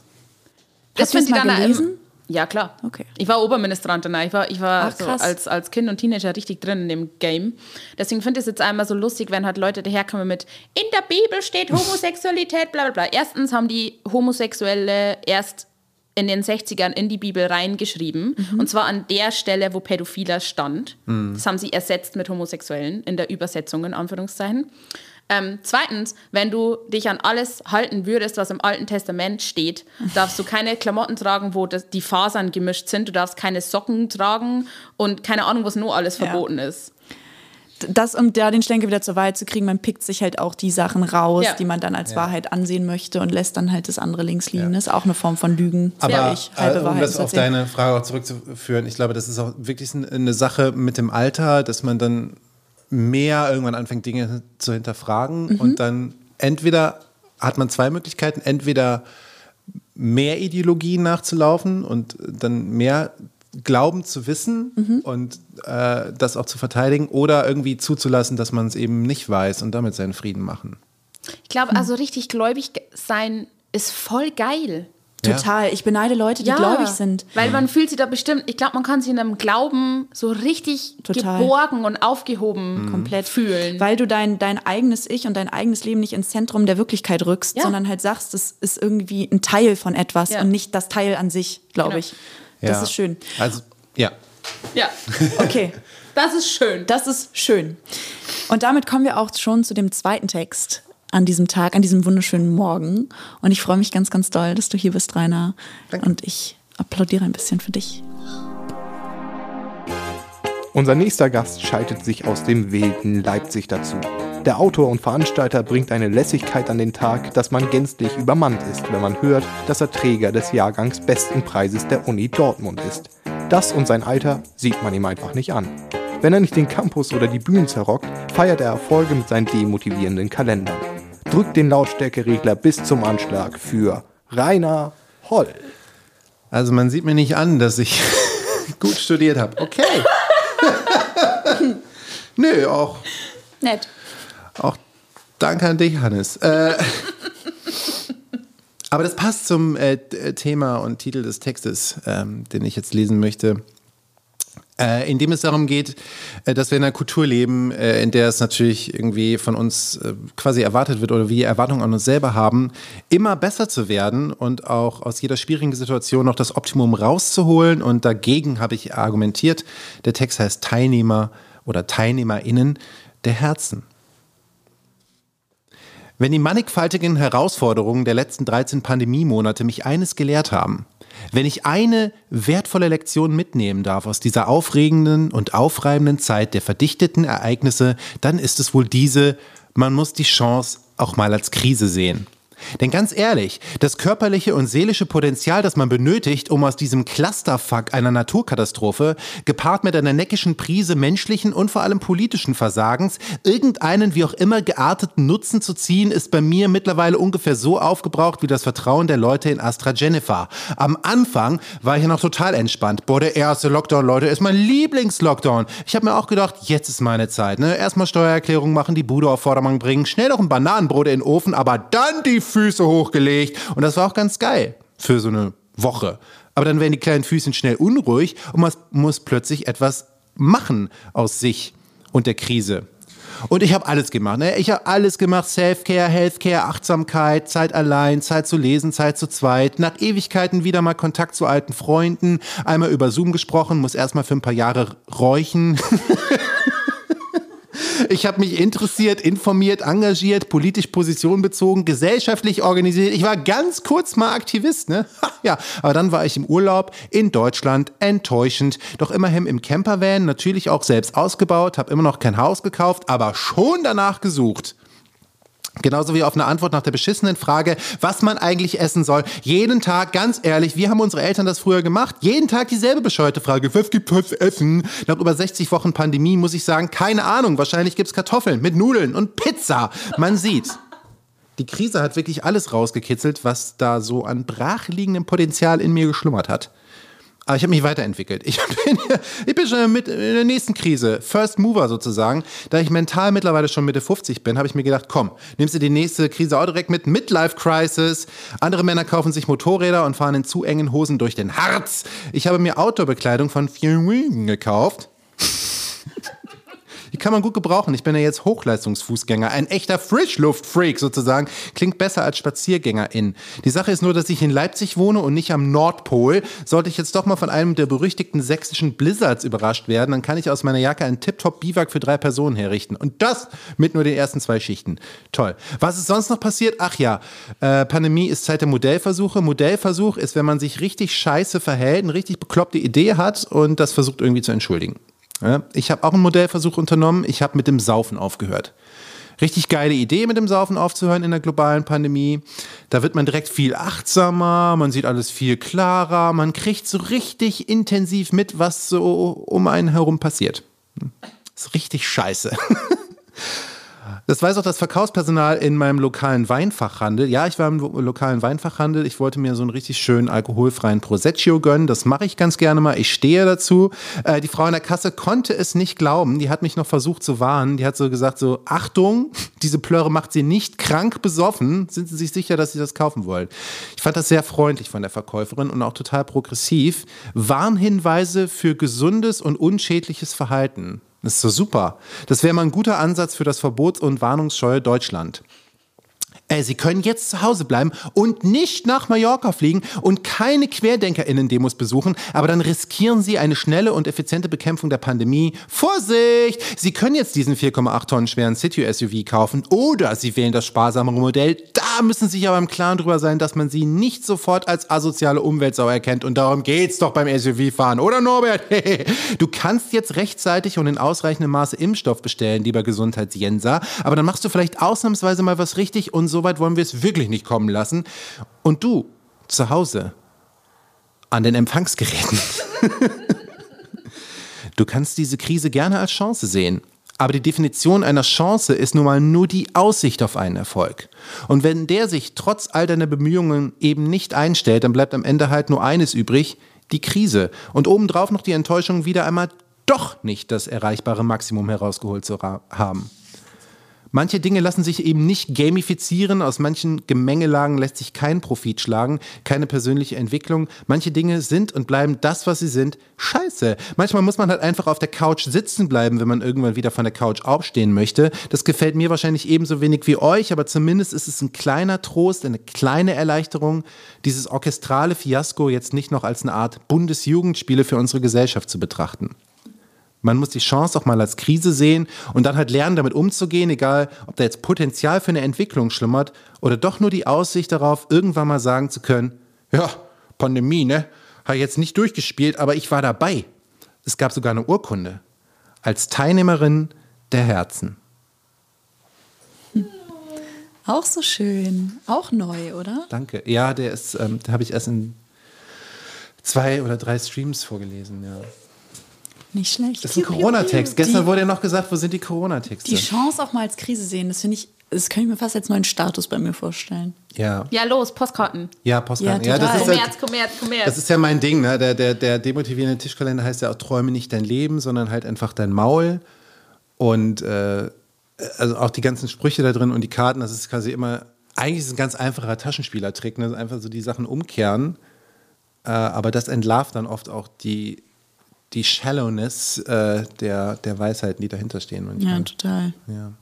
Das finde ich dann
gelesen?
Ja, klar.
Okay.
Ich war Oberministrantin, ich war, ich war
Ach,
so als, als Kind und Teenager richtig drin in dem Game. Deswegen finde ich es jetzt einmal so lustig, wenn halt Leute daherkommen mit In der Bibel steht Homosexualität, bla bla bla. Erstens haben die Homosexuelle erst in den 60ern in die Bibel reingeschrieben.
Mhm.
Und zwar an der Stelle, wo Pädophiler stand. Das haben sie ersetzt mit Homosexuellen in der Übersetzung, in Anführungszeichen. Ähm, zweitens, wenn du dich an alles halten würdest, was im Alten Testament steht, darfst du keine Klamotten tragen, wo das, die Fasern gemischt sind. Du darfst keine Socken tragen und keine Ahnung, was nur alles
Ja.
verboten ist.
Das, um da den Schlenker wieder zur Wahrheit zu kriegen, man pickt sich halt auch die Sachen raus,
Ja.
die man dann als Wahrheit ansehen möchte und lässt dann halt das andere links liegen. Das ist auch eine Form von Lügen.
Aber
ich, halbe
äh, um
Wahrheit
das auf deine Frage auch zurückzuführen, ich glaube, das ist auch wirklich ein- eine Sache mit dem Alter, dass man dann mehr irgendwann anfängt, Dinge zu hinterfragen
Mhm.
und dann entweder hat man zwei Möglichkeiten, entweder mehr Ideologien nachzulaufen und dann mehr glauben zu wissen
Mhm.
und äh, das auch zu verteidigen oder irgendwie zuzulassen, dass man es eben nicht weiß und damit seinen Frieden machen.
Ich glaube, also richtig gläubig sein ist voll geil.
Total. Ich beneide Leute, die gläubig sind.
Weil man fühlt sich da bestimmt, ich glaube, man kann sich in einem Glauben so richtig
Total.
geborgen und aufgehoben
Mhm.
komplett
fühlen.
Weil du dein, dein eigenes Ich und dein eigenes Leben nicht ins Zentrum der Wirklichkeit rückst,
Ja.
sondern halt sagst, das ist irgendwie ein Teil von etwas
Ja.
und nicht das Teil an sich, glaube
Genau.
ich. Das
Ja.
ist schön.
Also, ja.
ja,
Okay,
das ist schön.
das ist schön. Und damit kommen wir auch schon zu dem zweiten Text an diesem Tag, an diesem wunderschönen Morgen. Und ich freue mich ganz, ganz doll, dass du hier bist, Rainer. Und ich applaudiere ein bisschen für dich.
Unser nächster Gast schaltet sich aus dem wilden Leipzig dazu. Der Autor und Veranstalter bringt eine Lässigkeit an den Tag, dass man gänzlich übermannt ist, wenn man hört, dass er Träger des Jahrgangs besten Preises der Uni Dortmund ist. Das und sein Alter sieht man ihm einfach nicht an. Wenn er nicht den Campus oder die Bühnen zerrockt, feiert er Erfolge mit seinen demotivierenden Kalendern. Drückt den Lautstärkeregler bis zum Anschlag für Rainer Holl.
Also man sieht mir nicht an, dass ich gut studiert habe. Okay. Nö, auch,
Nett.
auch danke an dich, Hannes. Äh, aber das passt zum äh, Thema und Titel des Textes, ähm, den ich jetzt lesen möchte. Äh, in dem es darum geht, äh, dass wir in einer Kultur leben, äh, in der es natürlich irgendwie von uns äh, quasi erwartet wird oder wir Erwartungen an uns selber haben, immer besser zu werden und auch aus jeder schwierigen Situation noch das Optimum rauszuholen. Und dagegen habe ich argumentiert. Der Text heißt Teilnehmer oder TeilnehmerInnen der Herzen. Wenn die mannigfaltigen Herausforderungen der letzten 13 Pandemiemonate mich eines gelehrt haben, wenn ich eine wertvolle Lektion mitnehmen darf aus dieser aufregenden und aufreibenden Zeit der verdichteten Ereignisse, dann ist es wohl diese, man muss die Chance auch mal als Krise sehen. Denn ganz ehrlich, das körperliche und seelische Potenzial, das man benötigt, um aus diesem Clusterfuck einer Naturkatastrophe, gepaart mit einer neckischen Prise menschlichen und vor allem politischen Versagens, irgendeinen wie auch immer gearteten Nutzen zu ziehen, ist bei mir mittlerweile ungefähr so aufgebraucht wie das Vertrauen der Leute in AstraZeneca. Am Anfang war ich ja noch total entspannt. Boah, der erste Lockdown, Leute, ist mein Lieblingslockdown. Ich habe mir auch gedacht, jetzt ist meine Zeit. Ne? Erstmal Steuererklärung machen, die Bude auf Vordermann bringen, schnell noch ein Bananenbrot in den Ofen, aber dann die Füße hochgelegt. Und das war auch ganz geil für so eine Woche. Aber dann werden die kleinen Füßchen schnell unruhig und man muss plötzlich etwas machen aus sich und der Krise. Und ich habe alles gemacht. Ne? Ich habe alles gemacht. Self-Care, Healthcare, Achtsamkeit, Zeit allein, Zeit zu lesen, Zeit zu zweit. Nach Ewigkeiten wieder mal Kontakt zu alten Freunden. Einmal über Zoom gesprochen, muss erstmal für ein paar Jahre räuchen. Ich habe mich interessiert, informiert, engagiert, politisch Position bezogen, gesellschaftlich organisiert. Ich war ganz kurz mal Aktivist, ne? ja, aber dann war ich im Urlaub in Deutschland, enttäuschend. Doch immerhin im Campervan, natürlich auch selbst ausgebaut, habe immer noch kein Haus gekauft, aber schon danach gesucht. Genauso wie auf eine Antwort nach der beschissenen Frage, was man eigentlich essen soll. Jeden Tag, ganz ehrlich, wie haben unsere Eltern das früher gemacht? Jeden Tag dieselbe bescheuerte Frage, was gibt es Essen? Nach über 60 Wochen Pandemie muss ich sagen, keine Ahnung, wahrscheinlich gibt es Kartoffeln mit Nudeln und Pizza. Man sieht. Die Krise hat wirklich alles rausgekitzelt, was da so an brachliegendem Potenzial in mir geschlummert hat. Aber ich habe mich weiterentwickelt. Ich bin, ich bin schon mit in der nächsten Krise, First Mover sozusagen. Da ich mental mittlerweile schon Mitte 50 bin, habe ich mir gedacht, komm, nimmst du die nächste Krise auch direkt mit, Midlife Crisis. Andere Männer kaufen sich Motorräder und fahren in zu engen Hosen durch den Harz. Ich habe mir Outdoor-Bekleidung von Fjellwing gekauft. Die kann man gut gebrauchen. Ich bin ja jetzt Hochleistungsfußgänger, ein echter Frischluftfreak sozusagen. Klingt besser als Spaziergängerin. Die Sache ist nur, dass ich in Leipzig wohne und nicht am Nordpol. Sollte ich jetzt doch mal von einem der berüchtigten sächsischen Blizzards überrascht werden, dann kann ich aus meiner Jacke einen Tip-Top-Biwak für drei Personen herrichten. Und das mit nur den ersten zwei Schichten. Toll. Was ist sonst noch passiert? Ach ja, äh, Pandemie ist Zeit der Modellversuche. Modellversuch ist, wenn man sich richtig scheiße verhält, eine richtig bekloppte Idee hat und das versucht irgendwie zu entschuldigen. Ich habe auch einen Modellversuch unternommen. Ich habe mit dem Saufen aufgehört. Richtig geile Idee, mit dem Saufen aufzuhören in der globalen Pandemie. Da wird man direkt viel achtsamer, man sieht alles viel klarer, man kriegt so richtig intensiv mit, was so um einen herum passiert. Das ist richtig scheiße. Das weiß auch das Verkaufspersonal in meinem lokalen Weinfachhandel. Ja, ich war im lokalen Weinfachhandel. Ich wollte mir so einen richtig schönen alkoholfreien Prosecco gönnen. Das mache ich ganz gerne mal. Ich stehe dazu. Äh, die Frau in der Kasse konnte es nicht glauben. Die hat mich noch versucht zu warnen. Die hat so gesagt: so, Achtung, diese Plöre macht sie nicht krank besoffen. Sind Sie sich sicher, dass Sie das kaufen wollen? Ich fand das sehr freundlich von der Verkäuferin und auch total progressiv. Warnhinweise für gesundes und unschädliches Verhalten. Das ist so super. Das wäre mal ein guter Ansatz für das Verbots- und Warnungsscheue Deutschland. Äh, Sie können jetzt zu Hause bleiben und nicht nach Mallorca fliegen und keine QuerdenkerInnen-Demos besuchen, aber dann riskieren Sie eine schnelle und effiziente Bekämpfung der Pandemie. Vorsicht! Sie können jetzt diesen 4,8 Tonnen schweren City-SUV kaufen oder Sie wählen das sparsamere Modell. Da müssen Sie sich aber im Klaren drüber sein, dass man Sie nicht sofort als asoziale Umweltsau erkennt und darum geht's doch beim SUV-Fahren, oder Norbert? du kannst jetzt rechtzeitig und in ausreichendem Maße Impfstoff bestellen, lieber Gesundheitsjenser, aber dann machst du vielleicht ausnahmsweise mal was richtig und so so weit wollen wir es wirklich nicht kommen lassen. Und du zu Hause an den Empfangsgeräten. du kannst diese Krise gerne als Chance sehen. Aber die Definition einer Chance ist nun mal nur die Aussicht auf einen Erfolg. Und wenn der sich trotz all deiner Bemühungen eben nicht einstellt, dann bleibt am Ende halt nur eines übrig, die Krise. Und obendrauf noch die Enttäuschung, wieder einmal doch nicht das erreichbare Maximum herausgeholt zu haben. Manche Dinge lassen sich eben nicht gamifizieren, aus manchen Gemengelagen lässt sich kein Profit schlagen, keine persönliche Entwicklung. Manche Dinge sind und bleiben das, was sie sind, scheiße. Manchmal muss man halt einfach auf der Couch sitzen bleiben, wenn man irgendwann wieder von der Couch aufstehen möchte. Das gefällt mir wahrscheinlich ebenso wenig wie euch, aber zumindest ist es ein kleiner Trost, eine kleine Erleichterung, dieses orchestrale Fiasko jetzt nicht noch als eine Art Bundesjugendspiele für unsere Gesellschaft zu betrachten. Man muss die Chance auch mal als Krise sehen und dann halt lernen, damit umzugehen, egal ob da jetzt Potenzial für eine Entwicklung schlummert oder doch nur die Aussicht darauf, irgendwann mal sagen zu können, ja, Pandemie, ne? Habe ich jetzt nicht durchgespielt, aber ich war dabei. Es gab sogar eine Urkunde als Teilnehmerin der Herzen.
Auch so schön. Auch neu, oder?
Danke. Ja, der ist, ähm, habe ich erst in zwei oder drei Streams vorgelesen, ja.
Nicht schlecht.
Das ist ein Corona-Text. Gestern wurde ja noch gesagt, wo sind die Corona-Texte?
Die Chance auch mal als Krise sehen, das finde ich, das kann ich mir fast als neuen Status bei mir vorstellen.
Ja.
Ja, los, Postkarten.
Ja, Postkarten.
Ja,
Ja, das, ist ja,
Kommerz, Kommerz, Kommerz.
das ist ja mein Ding. Ne? Der, der, der demotivierende Tischkalender heißt ja auch, träume nicht dein Leben, sondern halt einfach dein Maul. Und äh, also auch die ganzen Sprüche da drin und die Karten, das ist quasi immer, eigentlich ist es ein ganz einfacher Taschenspielertrick. Ne? Einfach so die Sachen umkehren. Äh, aber das entlarvt dann oft auch die, die Shallowness äh, der, der Weisheiten, die dahinter stehen.
Ja, total.
ja.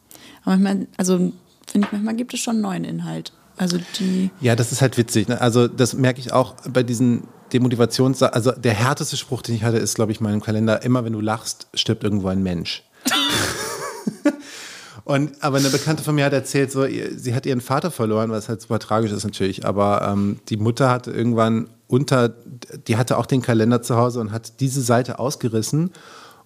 Aber manchmal, also finde ich, manchmal gibt es schon neuen Inhalt. Also die,
Ja, das ist halt witzig. Ne? Also das merke ich auch bei diesen Demotivations... Also der härteste Spruch, den ich hatte, ist, glaube ich, im Kalender, immer wenn du lachst, stirbt irgendwo ein Mensch. Und, aber eine Bekannte von mir hat erzählt, so, sie hat ihren Vater verloren, was halt super tragisch ist natürlich. Aber ähm, die Mutter hatte irgendwann unter, die hatte auch den Kalender zu Hause und hat diese Seite ausgerissen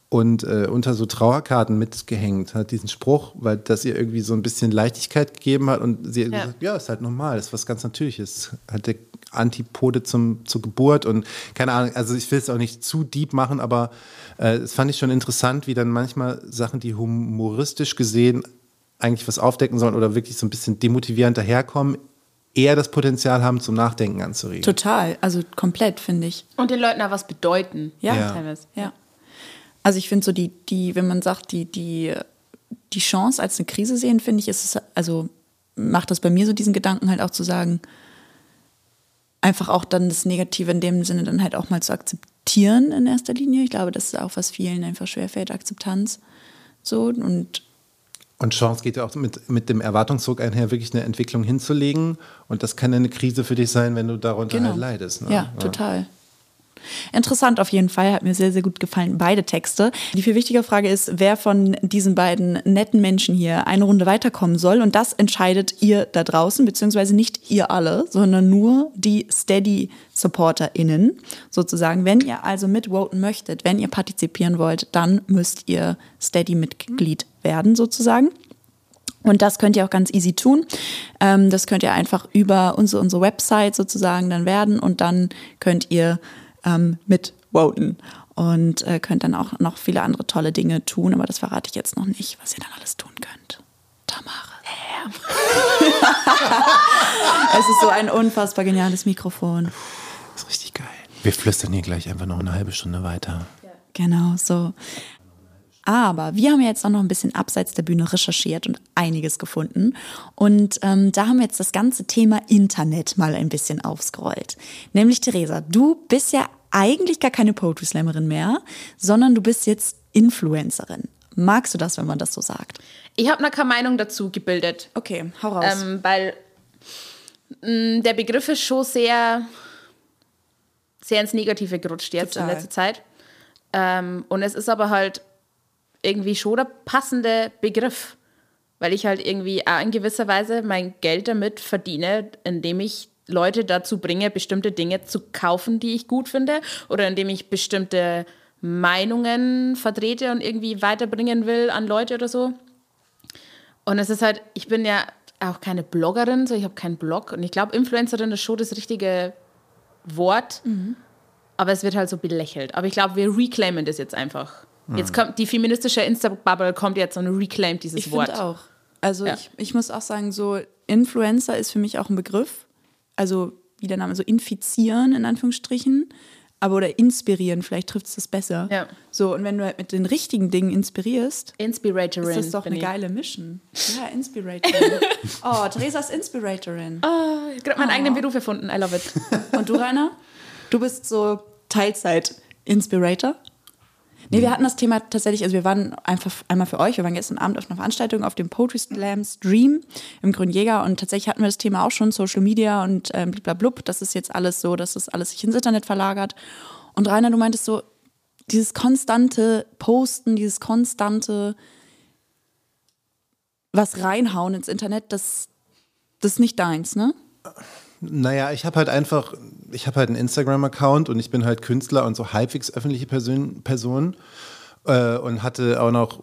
und äh, unter so Trauerkarten mitgehängt, hat diesen Spruch, weil das ihr irgendwie so ein bisschen Leichtigkeit gegeben hat und sie hat
Ja.
gesagt, ja, ist halt normal, ist was ganz Natürliches. Hat der Antipode zum, zur Geburt und keine Ahnung, also ich will es auch nicht zu deep machen, aber äh, es fand ich schon interessant, wie dann manchmal Sachen, die humoristisch gesehen eigentlich was aufdecken sollen oder wirklich so ein bisschen demotivierend daherkommen, eher das Potenzial haben, zum Nachdenken anzuregen.
total, also komplett, finde ich.
Und den Leuten auch was bedeuten.
Ja.
Ja.
Teilweise.
Ja. Also ich finde so die, die, wenn man sagt, die, die, die Chance als eine Krise sehen, finde ich, ist es, also macht das bei mir so diesen Gedanken halt auch zu sagen, einfach auch dann das Negative in dem Sinne dann halt auch mal zu akzeptieren in erster Linie. Ich glaube, das ist auch was vielen einfach schwerfällt, Akzeptanz. So und
Und Chance geht ja auch mit, mit dem Erwartungsdruck einher, wirklich eine Entwicklung hinzulegen. Und das kann eine Krise für dich sein, wenn du darunter
Genau.
halt leidest. Ne?
Ja, total. Interessant auf jeden Fall, hat mir sehr, sehr gut gefallen, beide Texte. Die viel wichtige Frage ist, wer von diesen beiden netten Menschen hier eine Runde weiterkommen soll. Und das entscheidet ihr da draußen, beziehungsweise nicht ihr alle, sondern nur die Steady-SupporterInnen sozusagen. Wenn ihr also mitvoten möchtet, wenn ihr partizipieren wollt, dann müsst ihr Steady-Mitglied werden sozusagen. Und das könnt ihr auch ganz easy tun. Ähm, das könnt ihr einfach über unsere, unsere Website sozusagen dann werden und dann könnt ihr ähm, mitvoten und äh, könnt dann auch noch viele andere tolle Dinge tun, aber das verrate ich jetzt noch nicht, was ihr dann alles tun könnt. Tamara. es ist so ein unfassbar geniales Mikrofon.
Das ist richtig geil. Wir flüstern hier gleich einfach noch eine halbe Stunde weiter.
Genau, so. Aber wir haben ja jetzt auch noch ein bisschen abseits der Bühne recherchiert und einiges gefunden. Und ähm, da haben wir jetzt das ganze Thema Internet mal ein bisschen aufscrollt. Nämlich, Theresa, du bist ja eigentlich gar keine Poetry Slammerin mehr, sondern du bist jetzt Influencerin. Magst du das, wenn man das so sagt?
Ich habe noch keine Meinung dazu gebildet.
Okay, hau raus.
Ähm, weil mh, der Begriff ist schon sehr, sehr ins Negative gerutscht jetzt
Total.
in letzter Zeit. Ähm, und es ist aber halt irgendwie schon der passende Begriff, weil ich halt irgendwie auch in gewisser Weise mein Geld damit verdiene, indem ich Leute dazu bringe, bestimmte Dinge zu kaufen, die ich gut finde, oder indem ich bestimmte Meinungen vertrete und irgendwie weiterbringen will an Leute oder so. Und es ist halt, ich bin ja auch keine Bloggerin, so ich habe keinen Blog und ich glaube, Influencerin ist schon das richtige Wort, aber es wird halt so belächelt. Aber ich glaube, wir reclaimen das jetzt einfach. Jetzt kommt die feministische Insta-Bubble kommt jetzt und reclaimt dieses
Ich
Wort.
finde auch. Also
Ja.
ich, ich muss auch sagen, so Influencer ist für mich auch ein Begriff. Also wie der Name, so infizieren in Anführungsstrichen. Aber oder inspirieren, vielleicht trifft es das besser.
Ja.
So, und wenn du halt mit den richtigen Dingen inspirierst,
Inspiratorin.
ist das doch eine
ich.
geile Mission. Ja, Inspiratorin. oh, Theresas Inspiratorin.
Ich habe gerade meinen eigenen Beruf erfunden. I love it.
Und du, Rainer? Du bist so Teilzeit-Inspirator? Nee, wir hatten das Thema tatsächlich, also wir waren einfach einmal für euch, wir waren gestern Abend auf einer Veranstaltung auf dem Poetry Slam Stream im Grünjäger und tatsächlich hatten wir das Thema auch schon, Social Media und ähm, bliblablub, das ist jetzt alles so, dass das alles sich ins Internet verlagert. Und Rainer, du meintest so, dieses konstante Posten, dieses konstante was reinhauen ins Internet, das, das ist nicht deins, ne?
Naja, ich habe halt einfach, ich habe halt einen Instagram-Account und ich bin halt Künstler und so halbwegs öffentliche Person, Person äh, und hatte auch noch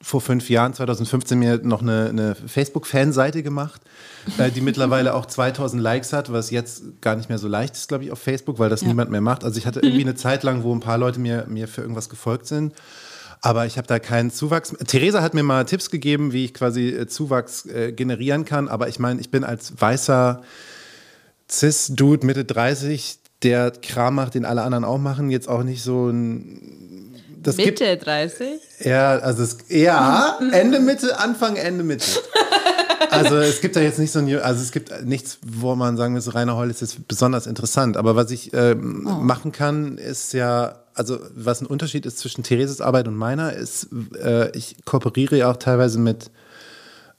vor fünf Jahren, 2015, mir noch eine, eine Facebook-Fanseite gemacht, äh, die mittlerweile auch 2000 Likes hat, was jetzt gar nicht mehr so leicht ist, glaube ich, auf Facebook, weil das ja. niemand mehr macht. Also ich hatte irgendwie eine Zeit lang, wo ein paar Leute mir, mir für irgendwas gefolgt sind. Aber ich habe da keinen Zuwachs. Theresa hat mir mal Tipps gegeben, wie ich quasi äh, Zuwachs äh, generieren kann. Aber ich meine, ich bin als weißer Cis-Dude Mitte 30, der Kram macht, den alle anderen auch machen, jetzt auch nicht so ein.
Das Mitte gibt, 30?
Ja, also es, ja, Ende Mitte, Anfang, Ende Mitte. Also es gibt da jetzt nicht so ein, also es gibt nichts, wo man sagen muss, Rainer Heul ist jetzt besonders interessant. Aber was ich ähm, oh. machen kann, ist ja also was ein Unterschied ist zwischen Thereses Arbeit und meiner, ist, äh, ich kooperiere ja auch teilweise mit,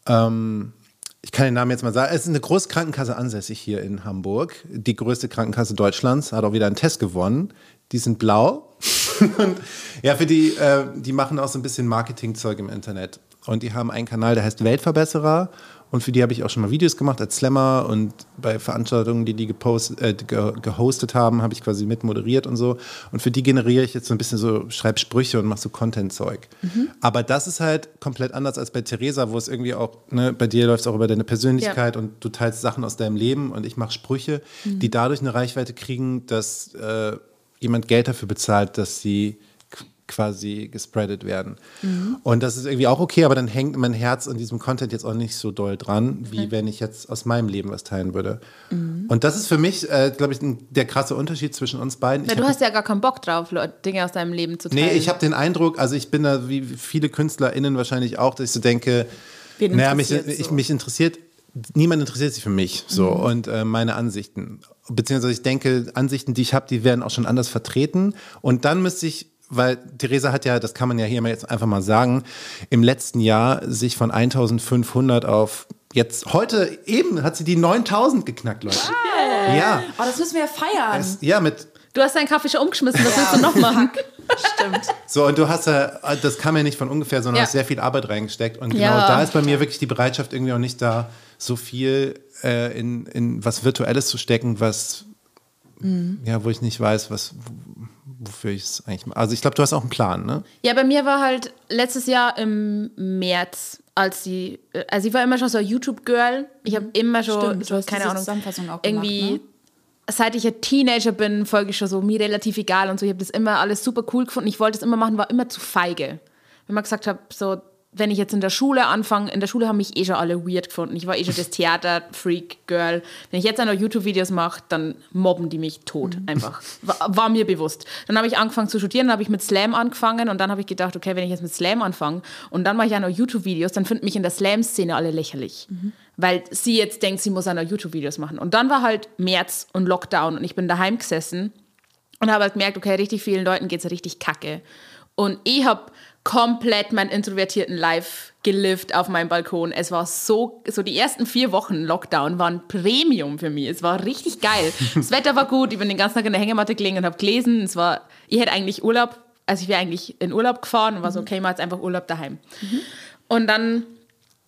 ähm, ich kann den Namen jetzt mal sagen, es ist eine Großkrankenkasse ansässig hier in Hamburg, die größte Krankenkasse Deutschlands, hat auch wieder einen Test gewonnen. Die sind blau. und ja, für die, äh, die machen auch so ein bisschen Marketingzeug im Internet. Und die haben einen Kanal, der heißt Weltverbesserer. Und für die habe ich auch schon mal Videos gemacht als Slammer und bei Veranstaltungen, die die gepost, äh, gehostet haben, habe ich quasi mit moderiert und so. Und für die generiere ich jetzt so ein bisschen so, schreibe Sprüche und mache so Content-Zeug. Mhm. Aber das ist halt komplett anders als bei Theresa, wo es irgendwie auch, ne, bei dir läuft es auch über deine Persönlichkeit ja. und du teilst Sachen aus deinem Leben und ich mache Sprüche, mhm. die dadurch eine Reichweite kriegen, dass äh, jemand Geld dafür bezahlt, dass sie quasi gespreadet werden. Mhm. Und das ist irgendwie auch okay, aber dann hängt mein Herz an diesem Content jetzt auch nicht so doll dran, wie mhm. wenn ich jetzt aus meinem Leben was teilen würde. Mhm. Und das ist für mich, äh, glaube ich, der krasse Unterschied zwischen uns beiden.
Na, du hast ja gar keinen Bock drauf, Dinge aus deinem Leben zu teilen.
Nee, ich habe den Eindruck, also ich bin da wie viele KünstlerInnen wahrscheinlich auch, dass ich so denke, naja, mich, so? ich, mich interessiert niemand interessiert sich für mich so mhm. und äh, meine Ansichten. Beziehungsweise ich denke, Ansichten, die ich habe, die werden auch schon anders vertreten. Und dann müsste ich weil Theresa hat ja, das kann man ja hier mal jetzt einfach mal sagen, im letzten Jahr sich von 1500 auf jetzt, heute eben hat sie die 9000 geknackt, Leute.
Wow. Ja. Oh, das müssen wir ja feiern.
Es, ja, mit.
Du hast deinen Kaffee schon umgeschmissen, was willst du noch machen?
Stimmt.
So, und du hast ja, das kam ja nicht von ungefähr, sondern ja. hast sehr viel Arbeit reingesteckt. Und genau ja. da ist bei mir wirklich die Bereitschaft irgendwie auch nicht da, so viel äh, in, in was Virtuelles zu stecken, was, mhm. ja, wo ich nicht weiß, was, wofür ich es eigentlich mache. Also ich glaube, du hast auch einen Plan, ne?
Ja, bei mir war halt letztes Jahr im März, als sie, also ich war immer schon so YouTube-Girl. Ich habe mhm. immer schon,
Stimmt, du hast keine Ahnung, Zusammenfassung auch
irgendwie,
gemacht,
ne? seit ich ein Teenager bin, folge ich schon so, mir relativ egal und so. Ich habe das immer alles super cool gefunden. Ich wollte es immer machen, war immer zu feige. Wenn man gesagt hat, so, wenn ich jetzt in der Schule anfange, in der Schule haben mich eh schon alle weird gefunden. Ich war eh schon das Theater-Freak-Girl. Wenn ich jetzt noch YouTube-Videos mache, dann mobben die mich tot. Mhm. Einfach. War, war, mir bewusst. Dann habe ich angefangen zu studieren, dann habe ich mit Slam angefangen und dann habe ich gedacht, okay, wenn ich jetzt mit Slam anfange und dann mache ich ja noch YouTube-Videos, dann finden mich in der Slam-Szene alle lächerlich. Mhm. Weil sie jetzt denkt, sie muss auch noch YouTube-Videos machen. Und dann war halt März und Lockdown und ich bin daheim gesessen und habe halt gemerkt, okay, richtig vielen Leuten geht es richtig kacke. Und ich habe komplett meinen introvertierten Life gelift auf meinem Balkon. Es war so, so die ersten vier Wochen Lockdown waren Premium für mich. Es war richtig geil. Das Wetter war gut, ich bin den ganzen Tag in der Hängematte gelegen und habe gelesen. Es war, ich hätte eigentlich Urlaub, also ich wäre eigentlich in Urlaub gefahren und war so, okay, mal jetzt einfach Urlaub daheim. Mhm. Und dann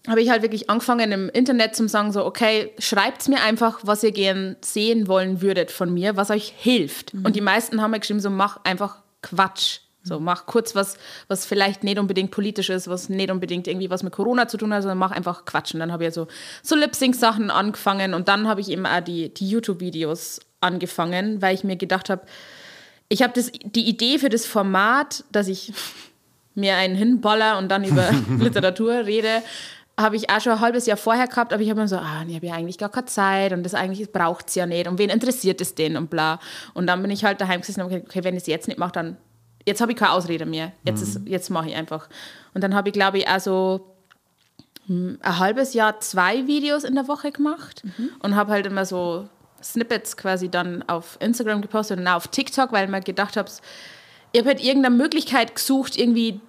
habe ich halt wirklich angefangen im Internet zu sagen, so, okay, schreibt mir einfach, was ihr gern sehen wollen würdet von mir, was euch hilft. Mhm. Und die meisten haben mir geschrieben, so, mach einfach Quatsch. So, mach kurz was, was vielleicht nicht unbedingt politisch ist, was nicht unbedingt irgendwie was mit Corona zu tun hat, sondern mach einfach Quatsch. Und dann habe ich so, so Lip-Sync-Sachen angefangen und dann habe ich eben auch die, die YouTube-Videos angefangen, weil ich mir gedacht habe, ich habe die Idee für das Format, dass ich mir einen hinballer und dann über Literatur rede, habe ich auch schon ein halbes Jahr vorher gehabt, aber ich habe mir so, ah, ich habe ja eigentlich gar keine Zeit und das eigentlich braucht es ja nicht und wen interessiert es denn und bla. Und dann bin ich halt daheim gesessen und habe gesagt, okay, wenn ich es jetzt nicht mache, dann jetzt habe ich keine Ausrede mehr. Jetzt, mhm. jetzt mache ich einfach. Und dann habe ich, glaube ich, also ein halbes Jahr zwei Videos in der Woche gemacht mhm. und habe halt immer so Snippets quasi dann auf Instagram gepostet und auf TikTok, weil ich mir gedacht habe, ich habe halt irgendeine Möglichkeit gesucht, irgendwie,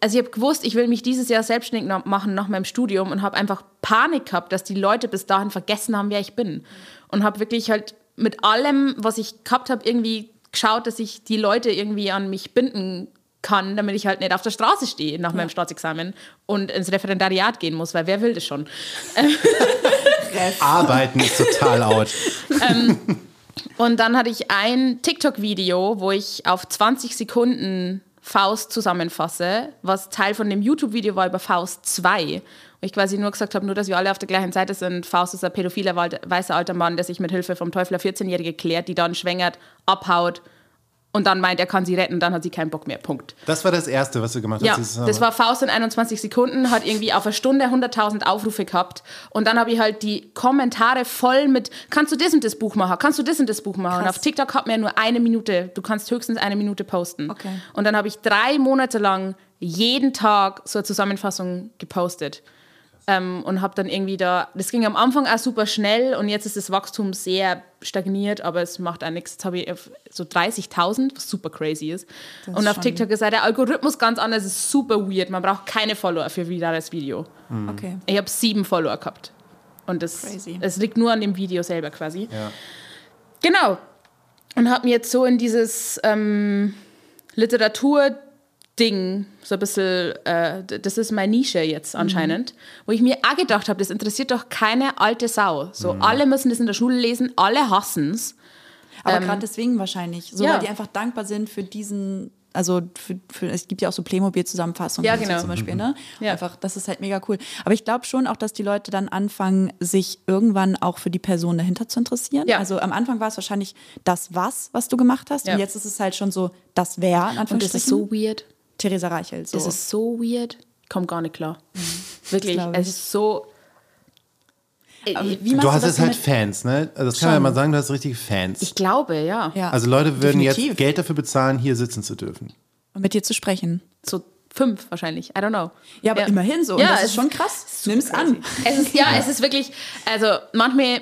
also ich habe gewusst, ich will mich dieses Jahr selbstständig machen nach meinem Studium und habe einfach Panik gehabt, dass die Leute bis dahin vergessen haben, wer ich bin. Und habe wirklich halt mit allem, was ich gehabt habe, irgendwie geschaut, dass ich die Leute irgendwie an mich binden kann, damit ich halt nicht auf der Straße stehe nach meinem Staatsexamen und ins Referendariat gehen muss, weil wer will das schon?
Arbeiten ist total out.
Und dann hatte ich ein TikTok-Video, wo ich auf 20 Sekunden Faust zusammenfasse, was Teil von dem YouTube-Video war über Faust 2. Wo ich quasi nur gesagt habe, nur dass wir alle auf der gleichen Seite sind. Faust ist ein pädophiler weißer alter Mann, der sich mit Hilfe vom Teufel eine 14-Jährige klärt, die dann schwängert, abhaut und dann meint, er kann sie retten, dann hat sie keinen Bock mehr. Punkt.
Das war das Erste, was du gemacht
Ja,
hast.
das war Faust in 21 Sekunden, hat irgendwie auf eine Stunde 100.000 Aufrufe gehabt. Und dann habe ich halt die Kommentare voll mit, kannst du das und das Buch machen, kannst du das und das Buch machen. Und auf TikTok hat man ja nur eine Minute, du kannst höchstens eine Minute posten.
Okay.
Und dann habe ich drei Monate lang jeden Tag so eine Zusammenfassung gepostet. Ähm, und habe dann irgendwie da, das ging am Anfang auch super schnell und jetzt ist das Wachstum sehr stagniert, aber es macht auch nichts. Jetzt habe ich so 30.000, was super crazy ist.
Das
und
ist
auf TikTok ist auch der Algorithmus ganz anders, ist super weird. Man braucht keine Follower für ein virales Video.
Okay.
Ich habe sieben Follower gehabt. Und das,
Crazy.
es liegt nur an dem Video selber quasi.
Ja.
Genau. Und habe mir jetzt so in dieses ähm, Literatur-Ding so ein bisschen, äh, das ist meine Nische jetzt anscheinend, wo ich mir auch gedacht habe, das interessiert doch keine alte Sau. So, alle müssen das in der Schule lesen, alle hassen es.
Aber gerade deswegen wahrscheinlich. So,
Ähm, ja.
weil die einfach dankbar sind für diesen, also für, für, es gibt ja auch so Playmobil-Zusammenfassungen
Ja,
so
genau.
zum Beispiel, ne?
Ja.
Einfach, das ist halt mega cool. Aber ich glaube schon auch, dass die Leute dann anfangen, sich irgendwann auch für die Person dahinter zu interessieren.
Ja.
Also am Anfang war es wahrscheinlich das Was, was du gemacht hast.
Ja.
Und jetzt ist es halt schon so das Wer, in
Und das ist so weird.
Theresa Reichel. So.
Das ist so weird. Ich komme gar nicht klar. Wirklich.
glaub ich.
Es ist so.
Aber
Ich,
wie
Du hast es halt Fans, ne? Also das kann man ja
Schon.
mal sagen, du hast richtige Fans.
ich glaube, ja.
Ja,
also Leute würden
definitiv.
jetzt Geld dafür bezahlen, hier sitzen zu dürfen.
Und mit dir zu sprechen.
So fünf wahrscheinlich. I don't know.
Ja, aber immerhin so. Und
Ja,
das
es
ist schon krass. Nimm es an.
Es ist, ja, es ist wirklich, also manchmal,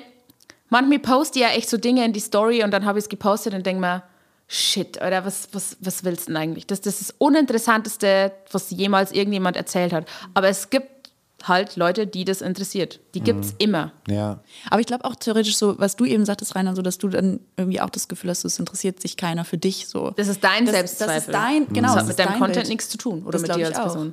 manchmal poste ich ja echt so Dinge in die Story und dann habe ich es gepostet und denke mir, shit, oder was, was, was willst du denn eigentlich? Das, das ist das Uninteressanteste, was jemals irgendjemand erzählt hat. Aber es gibt halt Leute, die das interessiert. Die gibt es immer.
Ja.
Aber ich glaube auch theoretisch so, was du eben sagtest, Rainer, so dass du dann irgendwie auch das Gefühl hast, es interessiert sich keiner für dich so.
Das ist dein
Das-
Selbstzweifel.
das ist dein- genau,
Das
das
hat mit deinem
dein
Content
Bild.
nichts zu tun. Oder
Das
mit dir als
auch.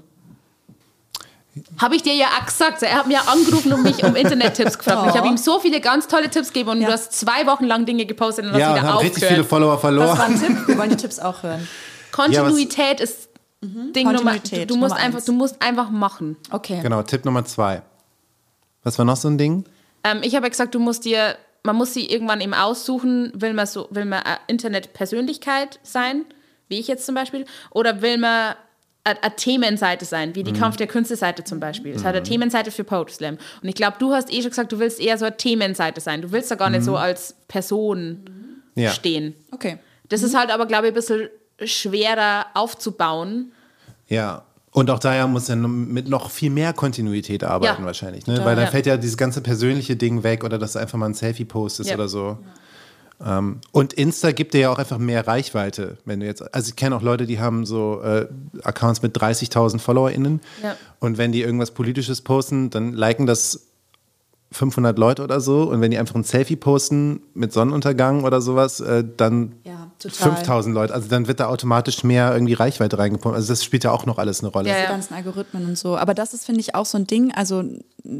Habe ich dir ja auch gesagt. Er hat mir angerufen und mich um Internet-Tipps gefragt. Und Ich habe ihm so viele ganz tolle Tipps gegeben und
Ja.
du hast zwei Wochen lang Dinge gepostet und hast
Ja,
wieder
haben
aufgehört.
richtig viele Follower
Das
verloren.
war ein Tipp. Wir wollen die Tipps auch hören.
Kontinuität ist Ding Nummer. Du,
Kontinuität,
du musst
Nummer
einfach,
eins.
du musst einfach machen.
Okay.
Genau, Tipp Nummer zwei. Was war noch so ein Ding?
Ähm, ich habe ja gesagt, du musst dir, man muss sie irgendwann eben aussuchen, will man so, will man eine Internet-Persönlichkeit sein, wie ich jetzt zum Beispiel, oder will man eine Themenseite sein, wie die Kampf der Künste-Seite zum Beispiel. Es hat eine Themenseite für Poetry Slam. Und ich glaube, du hast eh schon gesagt, du willst eher so eine Themenseite sein. Du willst da gar nicht so als Person
Ja.
stehen.
Okay.
Das ist halt aber, glaube ich, ein bisschen schwerer aufzubauen.
Ja. Und auch daher muss er mit noch viel mehr Kontinuität arbeiten
Ja.
wahrscheinlich. Ne? Weil dann
Ja.
fällt ja dieses ganze persönliche Ding weg oder dass du einfach mal ein Selfie postest
Ja.
oder so. Ähm, und Insta gibt dir ja auch einfach mehr Reichweite, wenn du jetzt, also ich kenne auch Leute, die haben so äh, Accounts mit 30.000 FollowerInnen.
Ja.
und wenn die irgendwas Politisches posten, dann liken das 500 Leute oder so. Und wenn die einfach ein Selfie posten mit Sonnenuntergang oder sowas, äh, dann
Ja, total.
5000 Leute, also dann wird da automatisch mehr irgendwie Reichweite reingepumpt. Also das spielt ja auch noch alles eine Rolle.
Ja,
Die
ja.
ganzen Algorithmen und so. Aber das ist, finde ich, auch so ein Ding. Also,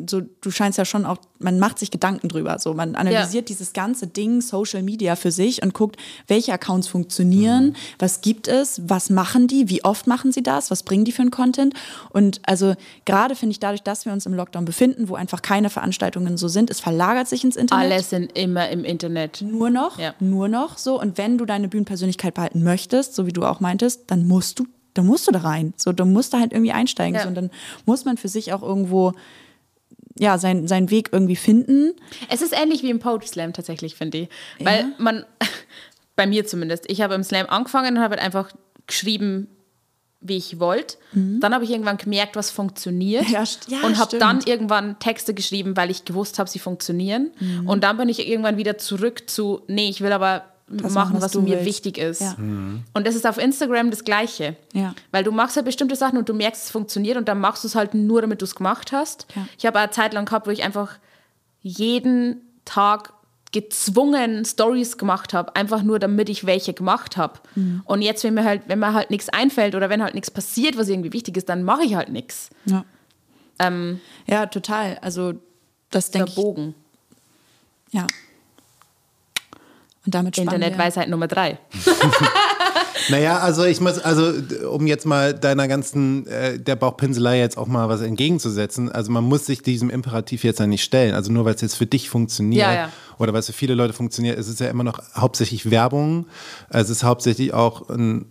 so, du scheinst ja schon auch, man macht sich Gedanken drüber. So, man analysiert dieses ganze Ding, Social Media für sich und guckt, welche Accounts funktionieren, was gibt es, was machen die, wie oft machen sie das, was bringen die für einen Content. Und also, gerade finde ich dadurch, dass wir uns im Lockdown befinden, wo einfach keine Veranstaltungen so sind, es verlagert sich ins Internet.
Alle sind immer im Internet.
Nur noch,
Ja.
nur noch so. Und wenn du deine Bühnenpersönlichkeit behalten möchtest, so wie du auch meintest, dann musst du, dann musst du da rein. So, du musst da halt irgendwie einsteigen.
Ja.
So, und dann muss man für sich auch irgendwo ja, sein, seinen Weg irgendwie finden.
Es ist ähnlich wie im Poetry Slam tatsächlich, finde ich. Weil man, bei mir zumindest, ich habe im Slam angefangen und habe halt einfach geschrieben, wie ich wollte. Dann habe ich irgendwann gemerkt, was funktioniert.
Ja, ja,
und habe dann irgendwann Texte geschrieben, weil ich gewusst habe, sie funktionieren. Und dann bin ich irgendwann wieder zurück zu, nee, ich will aber
Das
machen,
was
was,
du
mir
willst.
wichtig ist.
Ja.
Und das ist auf Instagram das Gleiche.
Ja.
Weil du machst halt bestimmte Sachen und du merkst, es funktioniert und dann machst du es halt nur, damit du es gemacht hast.
Ja.
Ich habe eine Zeit lang gehabt, wo ich einfach jeden Tag gezwungen Stories gemacht habe, einfach nur damit ich welche gemacht habe. Und jetzt, wenn mir halt, wenn mir halt nichts einfällt oder wenn halt nichts passiert, was irgendwie wichtig ist, dann mache ich halt nichts.
Ja.
Ähm,
ja, total. Also das
der
denke ich.
Bogen.
Ja. Und damit.
Internetweisheit Nummer drei.
Naja, also ich muss, also um jetzt mal deiner ganzen, äh, der Bauchpinselei jetzt auch mal was entgegenzusetzen, also man muss sich diesem Imperativ jetzt ja nicht stellen. Also nur weil es jetzt für dich funktioniert
Ja, ja.
oder weil es für viele Leute funktioniert, es ist ja immer noch hauptsächlich Werbung. Es ist hauptsächlich auch ein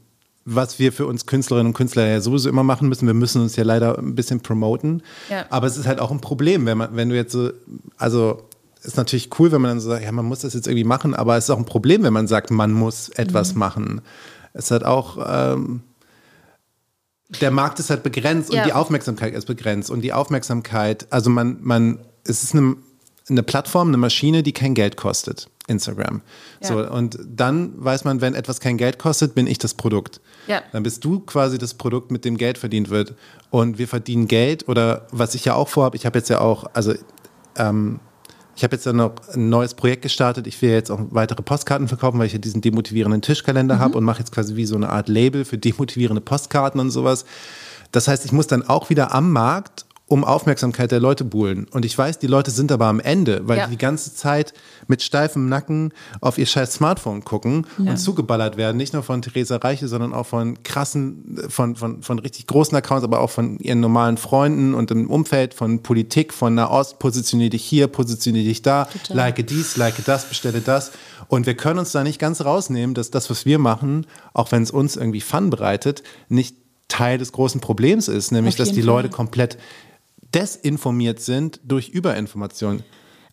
was wir für uns Künstlerinnen und Künstler ja sowieso immer machen müssen. Wir müssen uns ja leider ein bisschen promoten.
Ja.
Aber es ist halt auch ein Problem, wenn man, wenn du jetzt so, also ist natürlich cool, wenn man dann so sagt, ja, man muss das jetzt irgendwie machen, aber es ist auch ein Problem, wenn man sagt, man muss etwas machen. Es hat auch, ähm, der Markt ist halt begrenzt
Ja.
und die Aufmerksamkeit ist begrenzt. Und die Aufmerksamkeit, also man, man, es ist eine, eine Plattform, eine Maschine, die kein Geld kostet. Instagram.
Ja.
So, und dann weiß man, wenn etwas kein Geld kostet, bin ich das Produkt.
Ja.
Dann bist du quasi das Produkt, mit dem Geld verdient wird. Und wir verdienen Geld oder was ich ja auch vorhabe, ich habe jetzt ja auch, also ähm, ich habe jetzt ja noch ein neues Projekt gestartet. Ich will jetzt auch weitere Postkarten verkaufen, weil ich ja diesen demotivierenden Tischkalender habe und mache jetzt quasi wie so eine Art Label für demotivierende Postkarten und sowas. Das heißt, ich muss dann auch wieder am Markt um Aufmerksamkeit der Leute buhlen. Und ich weiß, die Leute sind aber am Ende, weil
Ja.
die die ganze Zeit mit steifem Nacken auf ihr scheiß Smartphone gucken und zugeballert werden. Nicht nur von Theresa Reiche, sondern auch von krassen, von, von, von richtig großen Accounts, aber auch von ihren normalen Freunden und im Umfeld, von Politik, von Nahost, positionier dich hier, positionier dich da, like dies, like das, bestelle das. Und wir können uns da nicht ganz rausnehmen, dass das, was wir machen, auch wenn es uns irgendwie Fun bereitet, nicht Teil des großen Problems ist, nämlich dass die Leute
Fall.
komplett desinformiert sind durch Überinformation.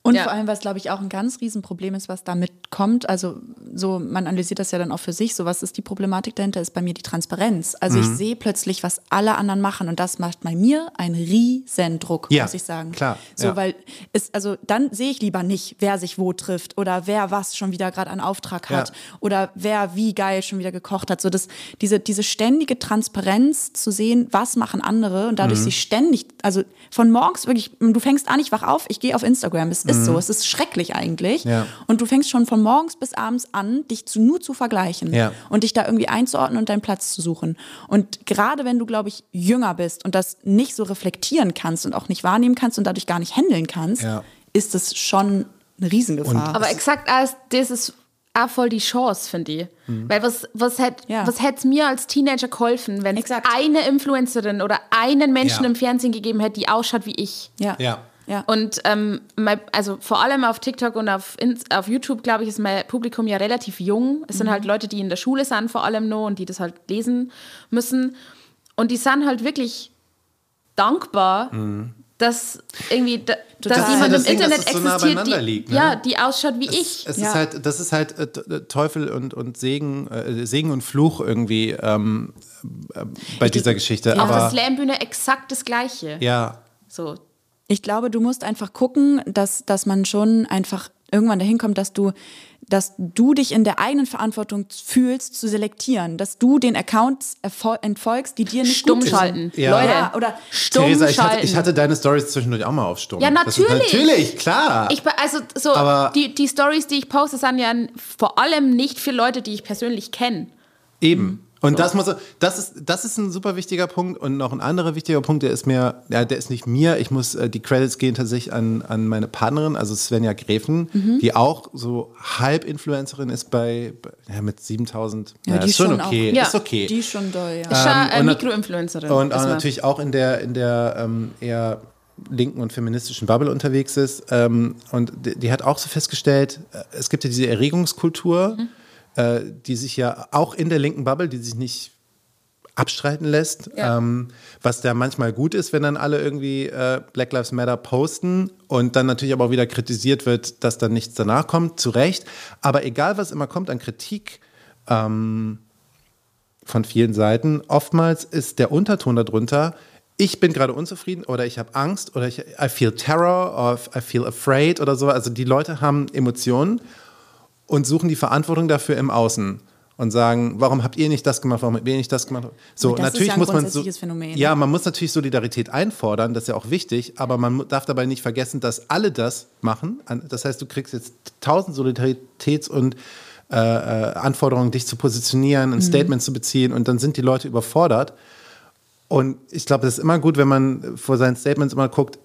Und
Ja.
vor allem, was glaube ich auch ein ganz Riesenproblem ist, was damit kommt, also so, man analysiert das ja dann auch für sich, so was ist die Problematik dahinter, ist bei mir die Transparenz. Also
Mhm.
ich sehe plötzlich, was alle anderen machen und das macht bei mir einen riesen Druck,
Ja,
muss ich sagen.
klar,
So,
ja.
weil es, also dann sehe ich lieber nicht, wer sich wo trifft oder wer was schon wieder gerade an Auftrag hat oder wer wie geil schon wieder gekocht hat. So das, diese, diese ständige Transparenz zu sehen, was machen andere und dadurch
Mhm.
sie ständig, also von morgens wirklich, du fängst an, ich wach auf, ich gehe auf Instagram. Es ist so, es ist schrecklich eigentlich.
Mhm. Ja.
Und du fängst schon von morgens bis abends an, dich zu, nur zu vergleichen
Ja.
und dich da irgendwie einzuordnen und deinen Platz zu suchen. Und gerade wenn du, glaube ich, jünger bist und das nicht so reflektieren kannst und auch nicht wahrnehmen kannst und dadurch gar nicht handeln kannst,
Ja.
ist das schon eine Riesengefahr.
Aber exakt als das ist auch voll die Chance, finde ich. Weil was, was hätte
Ja.
was hätt's mir als Teenager geholfen, wenn es eine Influencerin oder einen Menschen
Ja.
im Fernsehen gegeben hätte, die ausschaut wie ich?
ja.
Ja.
Ja.
Und ähm, mein, also vor allem auf TikTok und auf, auf YouTube, glaube ich, ist mein Publikum ja relativ jung. Es sind halt Leute, die in der Schule sind, vor allem noch und die das halt lesen müssen. Und die sind halt wirklich dankbar, dass irgendwie, da, dass
Total.
jemand
Das
im
Ding, dass
Internet
es so nah
existiert, die,
liegt, ne?
ja, die ausschaut wie ich.
Es
Ja.
ist halt, das ist halt äh, Teufel und, und Segen, äh, Segen und Fluch irgendwie ähm, äh, bei dieser Geschichte.
Auf der
Aber
Slam-Bühne exakt das Gleiche.
ja,
So,
Ich glaube, du musst einfach gucken, dass, dass man schon einfach irgendwann dahin kommt, dass du, dass du dich in der eigenen Verantwortung fühlst, zu selektieren, dass du den Accounts entfolgst, die dir nicht
stumm
gut
schalten.
Ja.
Leute,
Ja, oder
stumm
Theresa, ich hatte, ich hatte deine Stories zwischendurch auch mal auf Stumm.
Ja,
Das ist
natürlich.
natürlich, klar.
Ich, also so
Aber-
die, die Stories, die ich poste, sind ja vor allem nicht für Leute, die ich persönlich kenne.
Eben. Und das muss, das ist, das ist ein super wichtiger Punkt. Und noch ein anderer wichtiger Punkt, der ist mir, ja, der ist nicht mir. Ich muss, äh, die Credits gehen tatsächlich an, an meine Partnerin, also Svenja Gräfen,
Mhm.
die auch so halb Influencerin ist bei, bei ja, mit 7000.
Ja,
Ja,
die
ist schon
schon auch.
okay.
Ja.
Ist okay.
Die ist schon doll, ja.
Ja äh, Mikroinfluencerin.
Und auch natürlich auch in der, in der ähm, eher linken und feministischen Bubble unterwegs ist. Ähm, und die, die hat auch so festgestellt, äh, es gibt ja diese Erregungskultur,
Mhm.
Äh, die sich ja auch in der linken Bubble, die sich nicht abstreiten lässt,
Ja.
ähm, was da manchmal gut ist, wenn dann alle irgendwie äh, Black Lives Matter posten und dann natürlich aber auch wieder kritisiert wird, dass dann nichts danach kommt, zu Recht. Aber egal, was immer kommt an Kritik, ähm, von vielen Seiten. Oftmals ist der Unterton darunter, ich bin gerade unzufrieden oder ich habe Angst oder ich I feel terror or I feel afraid oder so. Also die Leute haben Emotionen und suchen die Verantwortung dafür im Außen. und sagen, warum habt ihr nicht das gemacht, warum habt ihr nicht das gemacht? So,
das ist
natürlich
ja ein
muss man so,
Phänomen.
ja, man muss natürlich Solidarität einfordern, das ist ja auch wichtig, aber man darf dabei nicht vergessen, dass alle das machen. Das heißt, du kriegst jetzt tausend Solidaritäts- und äh, äh, Anforderungen, dich zu positionieren,
Mhm.
ein Statement zu beziehen und dann sind die Leute überfordert. Und ich glaube, das ist immer gut, wenn man vor seinen Statements immer guckt,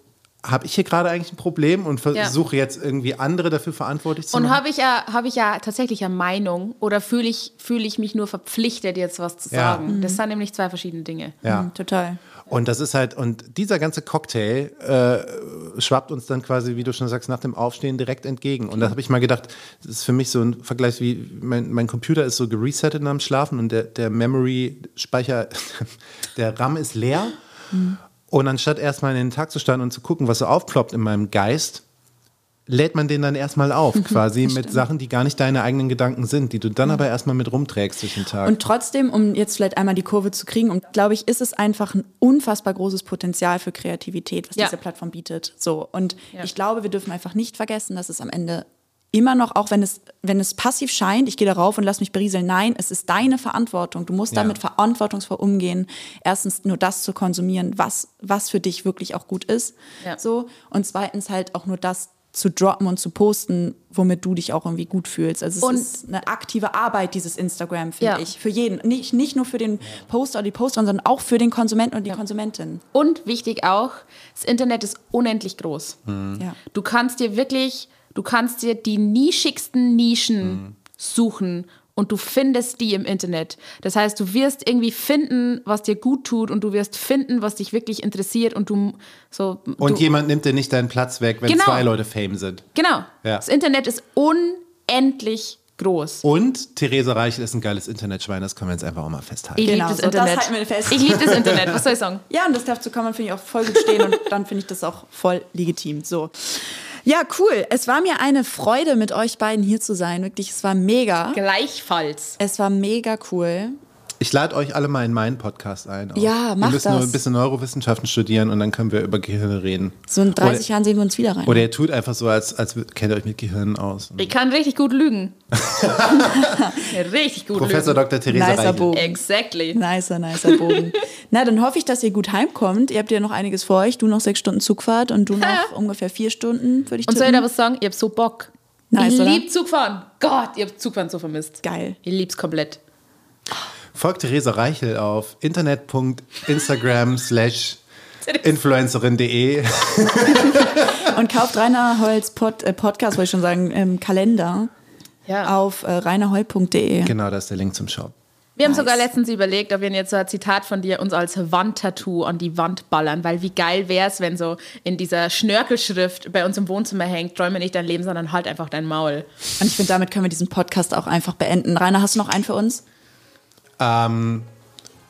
habe ich hier gerade eigentlich ein Problem und versuche jetzt irgendwie andere dafür verantwortlich zu
Und
machen?
habe ich, ja, hab ich ja tatsächlich eine Meinung oder fühle ich, fühl ich mich nur verpflichtet, jetzt was zu
Ja.
sagen? Das sind nämlich zwei verschiedene Dinge.
ja.
Mhm, total.
Und das ist halt, und dieser ganze Cocktail äh, schwappt uns dann quasi, wie du schon sagst, nach dem Aufstehen direkt entgegen. Und da habe ich mal gedacht, das ist für mich so ein Vergleich wie, mein, mein Computer ist so geresettet nach dem Schlafen und der, der Memory-Speicher, der RAM ist leer. Und anstatt erstmal in den Tag zu starten und zu gucken, was so aufploppt in meinem Geist, lädt man den dann erstmal auf, quasi mit Sachen, die gar nicht deine eigenen Gedanken sind, die du dann aber erstmal mit rumträgst durch den Tag.
Und trotzdem, um jetzt vielleicht einmal die Kurve zu kriegen, und glaube ich, ist es einfach ein unfassbar großes Potenzial für Kreativität, was
Ja.
diese Plattform bietet. So. Und
Ja.
ich glaube, wir dürfen einfach nicht vergessen, dass es am Ende immer noch, auch wenn es, wenn es passiv scheint, ich gehe darauf und lass mich berieseln, nein, es ist deine Verantwortung. Du musst
Ja.
damit verantwortungsvoll umgehen. Erstens nur das zu konsumieren, was, was für dich wirklich auch gut ist.
Ja.
So. Und zweitens halt auch nur das zu droppen und zu posten, womit du dich auch irgendwie gut fühlst. Also es
Und-
ist eine aktive Arbeit, dieses Instagram, finde
Ja.
ich. Für jeden. Nicht, nicht nur für den Poster oder die Posterin, sondern auch für den Konsumenten und die Konsumentin.
Und wichtig auch, das Internet ist unendlich groß.
Ja.
Du kannst dir wirklich, du kannst dir die nischigsten Nischen suchen und du findest die im Internet. Das heißt, du wirst irgendwie finden, was dir gut tut und du wirst finden, was dich wirklich interessiert und du so.
Und
du,
jemand nimmt dir nicht deinen Platz weg, wenn
Genau.
zwei Leute Fame sind.
Genau.
Ja.
Das Internet ist unendlich groß.
Und Theresa Reichel ist ein geiles Internetschwein, das können wir jetzt einfach auch mal festhalten.
Ich
Genau,
liebe das
so, das
Internet.
halten wir fest.
Ich liebe das Internet. Was soll ich sagen?
Ja, und das dazu kann man, finde ich, auch voll gut stehen und dann finde ich das auch voll legitim. So. Ja, cool. Es war mir eine Freude, mit euch beiden hier zu sein. Wirklich, es war mega.
Gleichfalls.
Es war mega cool.
Ich lade euch alle mal in meinen Podcast ein. auch.
Ja, mach
Wir müssen nur
das.
ein bisschen Neurowissenschaften studieren und dann können wir über Gehirne reden.
So in 30
oder,
Jahren sehen wir uns wieder rein.
Oder ihr tut einfach so, als, als kennt ihr euch mit Gehirnen aus.
Ich kann richtig gut lügen. richtig gut
Professor
lügen.
Dr. Theresa
Nicer
Reichel.
Bogen.
Exactly.
Nicer, nicer Bogen. Na, dann hoffe ich, dass ihr gut heimkommt. Ihr habt ja noch einiges vor euch. Du noch sechs Stunden Zugfahrt und du noch ungefähr vier Stunden, würde ich
Und soll ich da was sagen? Ich hab so Bock.
Nice,
ich
oder?
lieb Zugfahren. Gott, ich hab Zugfahren so vermisst.
Geil.
Ich lieb's komplett.
Folgt Theresa Reichel auf internet.instagram slash influencerin.de.
Und kauft Rainer Holz Pod, äh, Podcast, wollte ich schon sagen, ähm, Kalender
Ja.
auf äh, rainerhol.de.
Genau, da ist der Link zum Shop.
Wir haben
Nice.
sogar letztens überlegt, ob wir jetzt so ein Zitat von dir uns als Wandtattoo an die Wand ballern, weil wie geil wär's, wenn so in dieser Schnörkelschrift bei uns im Wohnzimmer hängt, träume nicht dein Leben, sondern halt einfach dein Maul.
Und ich finde, damit können wir diesen Podcast auch einfach beenden. Rainer, hast du noch einen für uns?
Ähm,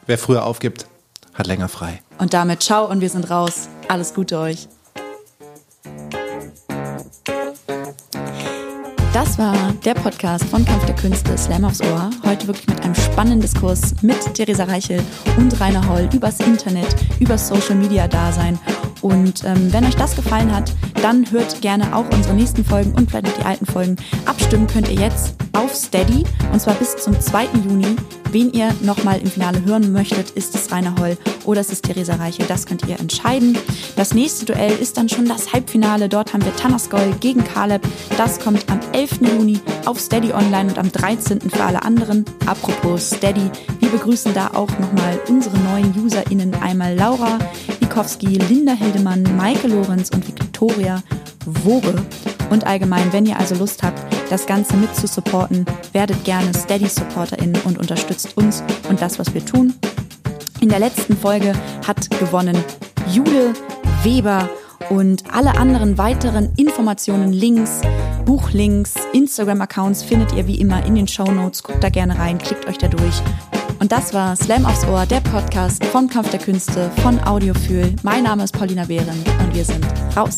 wer früher aufgibt, hat länger frei.
Und damit ciao und wir sind raus. Alles Gute euch. Das war der Podcast von Kampf der Künste Slam aufs Ohr. Heute wirklich mit einem spannenden Diskurs mit Theresa Reichel und Rainer Holl übers Internet, übers Social Media Dasein. Und ähm, wenn euch das gefallen hat, dann hört gerne auch unsere nächsten Folgen und vielleicht noch die alten Folgen. Abstimmen könnt ihr jetzt auf Steady und zwar bis zum 2. Juni. Wen ihr nochmal im Finale hören möchtet, ist es Rainer Holl oder ist es Theresa Reichel. Das könnt ihr entscheiden. Das nächste Duell ist dann schon das Halbfinale. Dort haben wir Tanaskol gegen Caleb. Das kommt am 11. Juni auf Steady Online und am 13. für alle anderen. Apropos Steady, wir begrüßen da auch nochmal unsere neuen UserInnen. Einmal Laura Wikowski, Linda Hildemann, Maike Lorenz und Viktoria Woge. Und allgemein, wenn ihr also Lust habt, das Ganze mit zu supporten, werdet gerne Steady-SupporterInnen und unterstützt uns und das, was wir tun. In der letzten Folge hat gewonnen Jule Weber und alle anderen weiteren Informationen, Links, Buchlinks, Instagram-Accounts findet ihr wie immer in den Show Notes. Guckt da gerne rein, klickt euch da durch. Und das war Slam aufs Ohr, der Podcast von Kampf der Künste, von Audiofühl. Mein Name ist Paulina Behren und wir sind raus.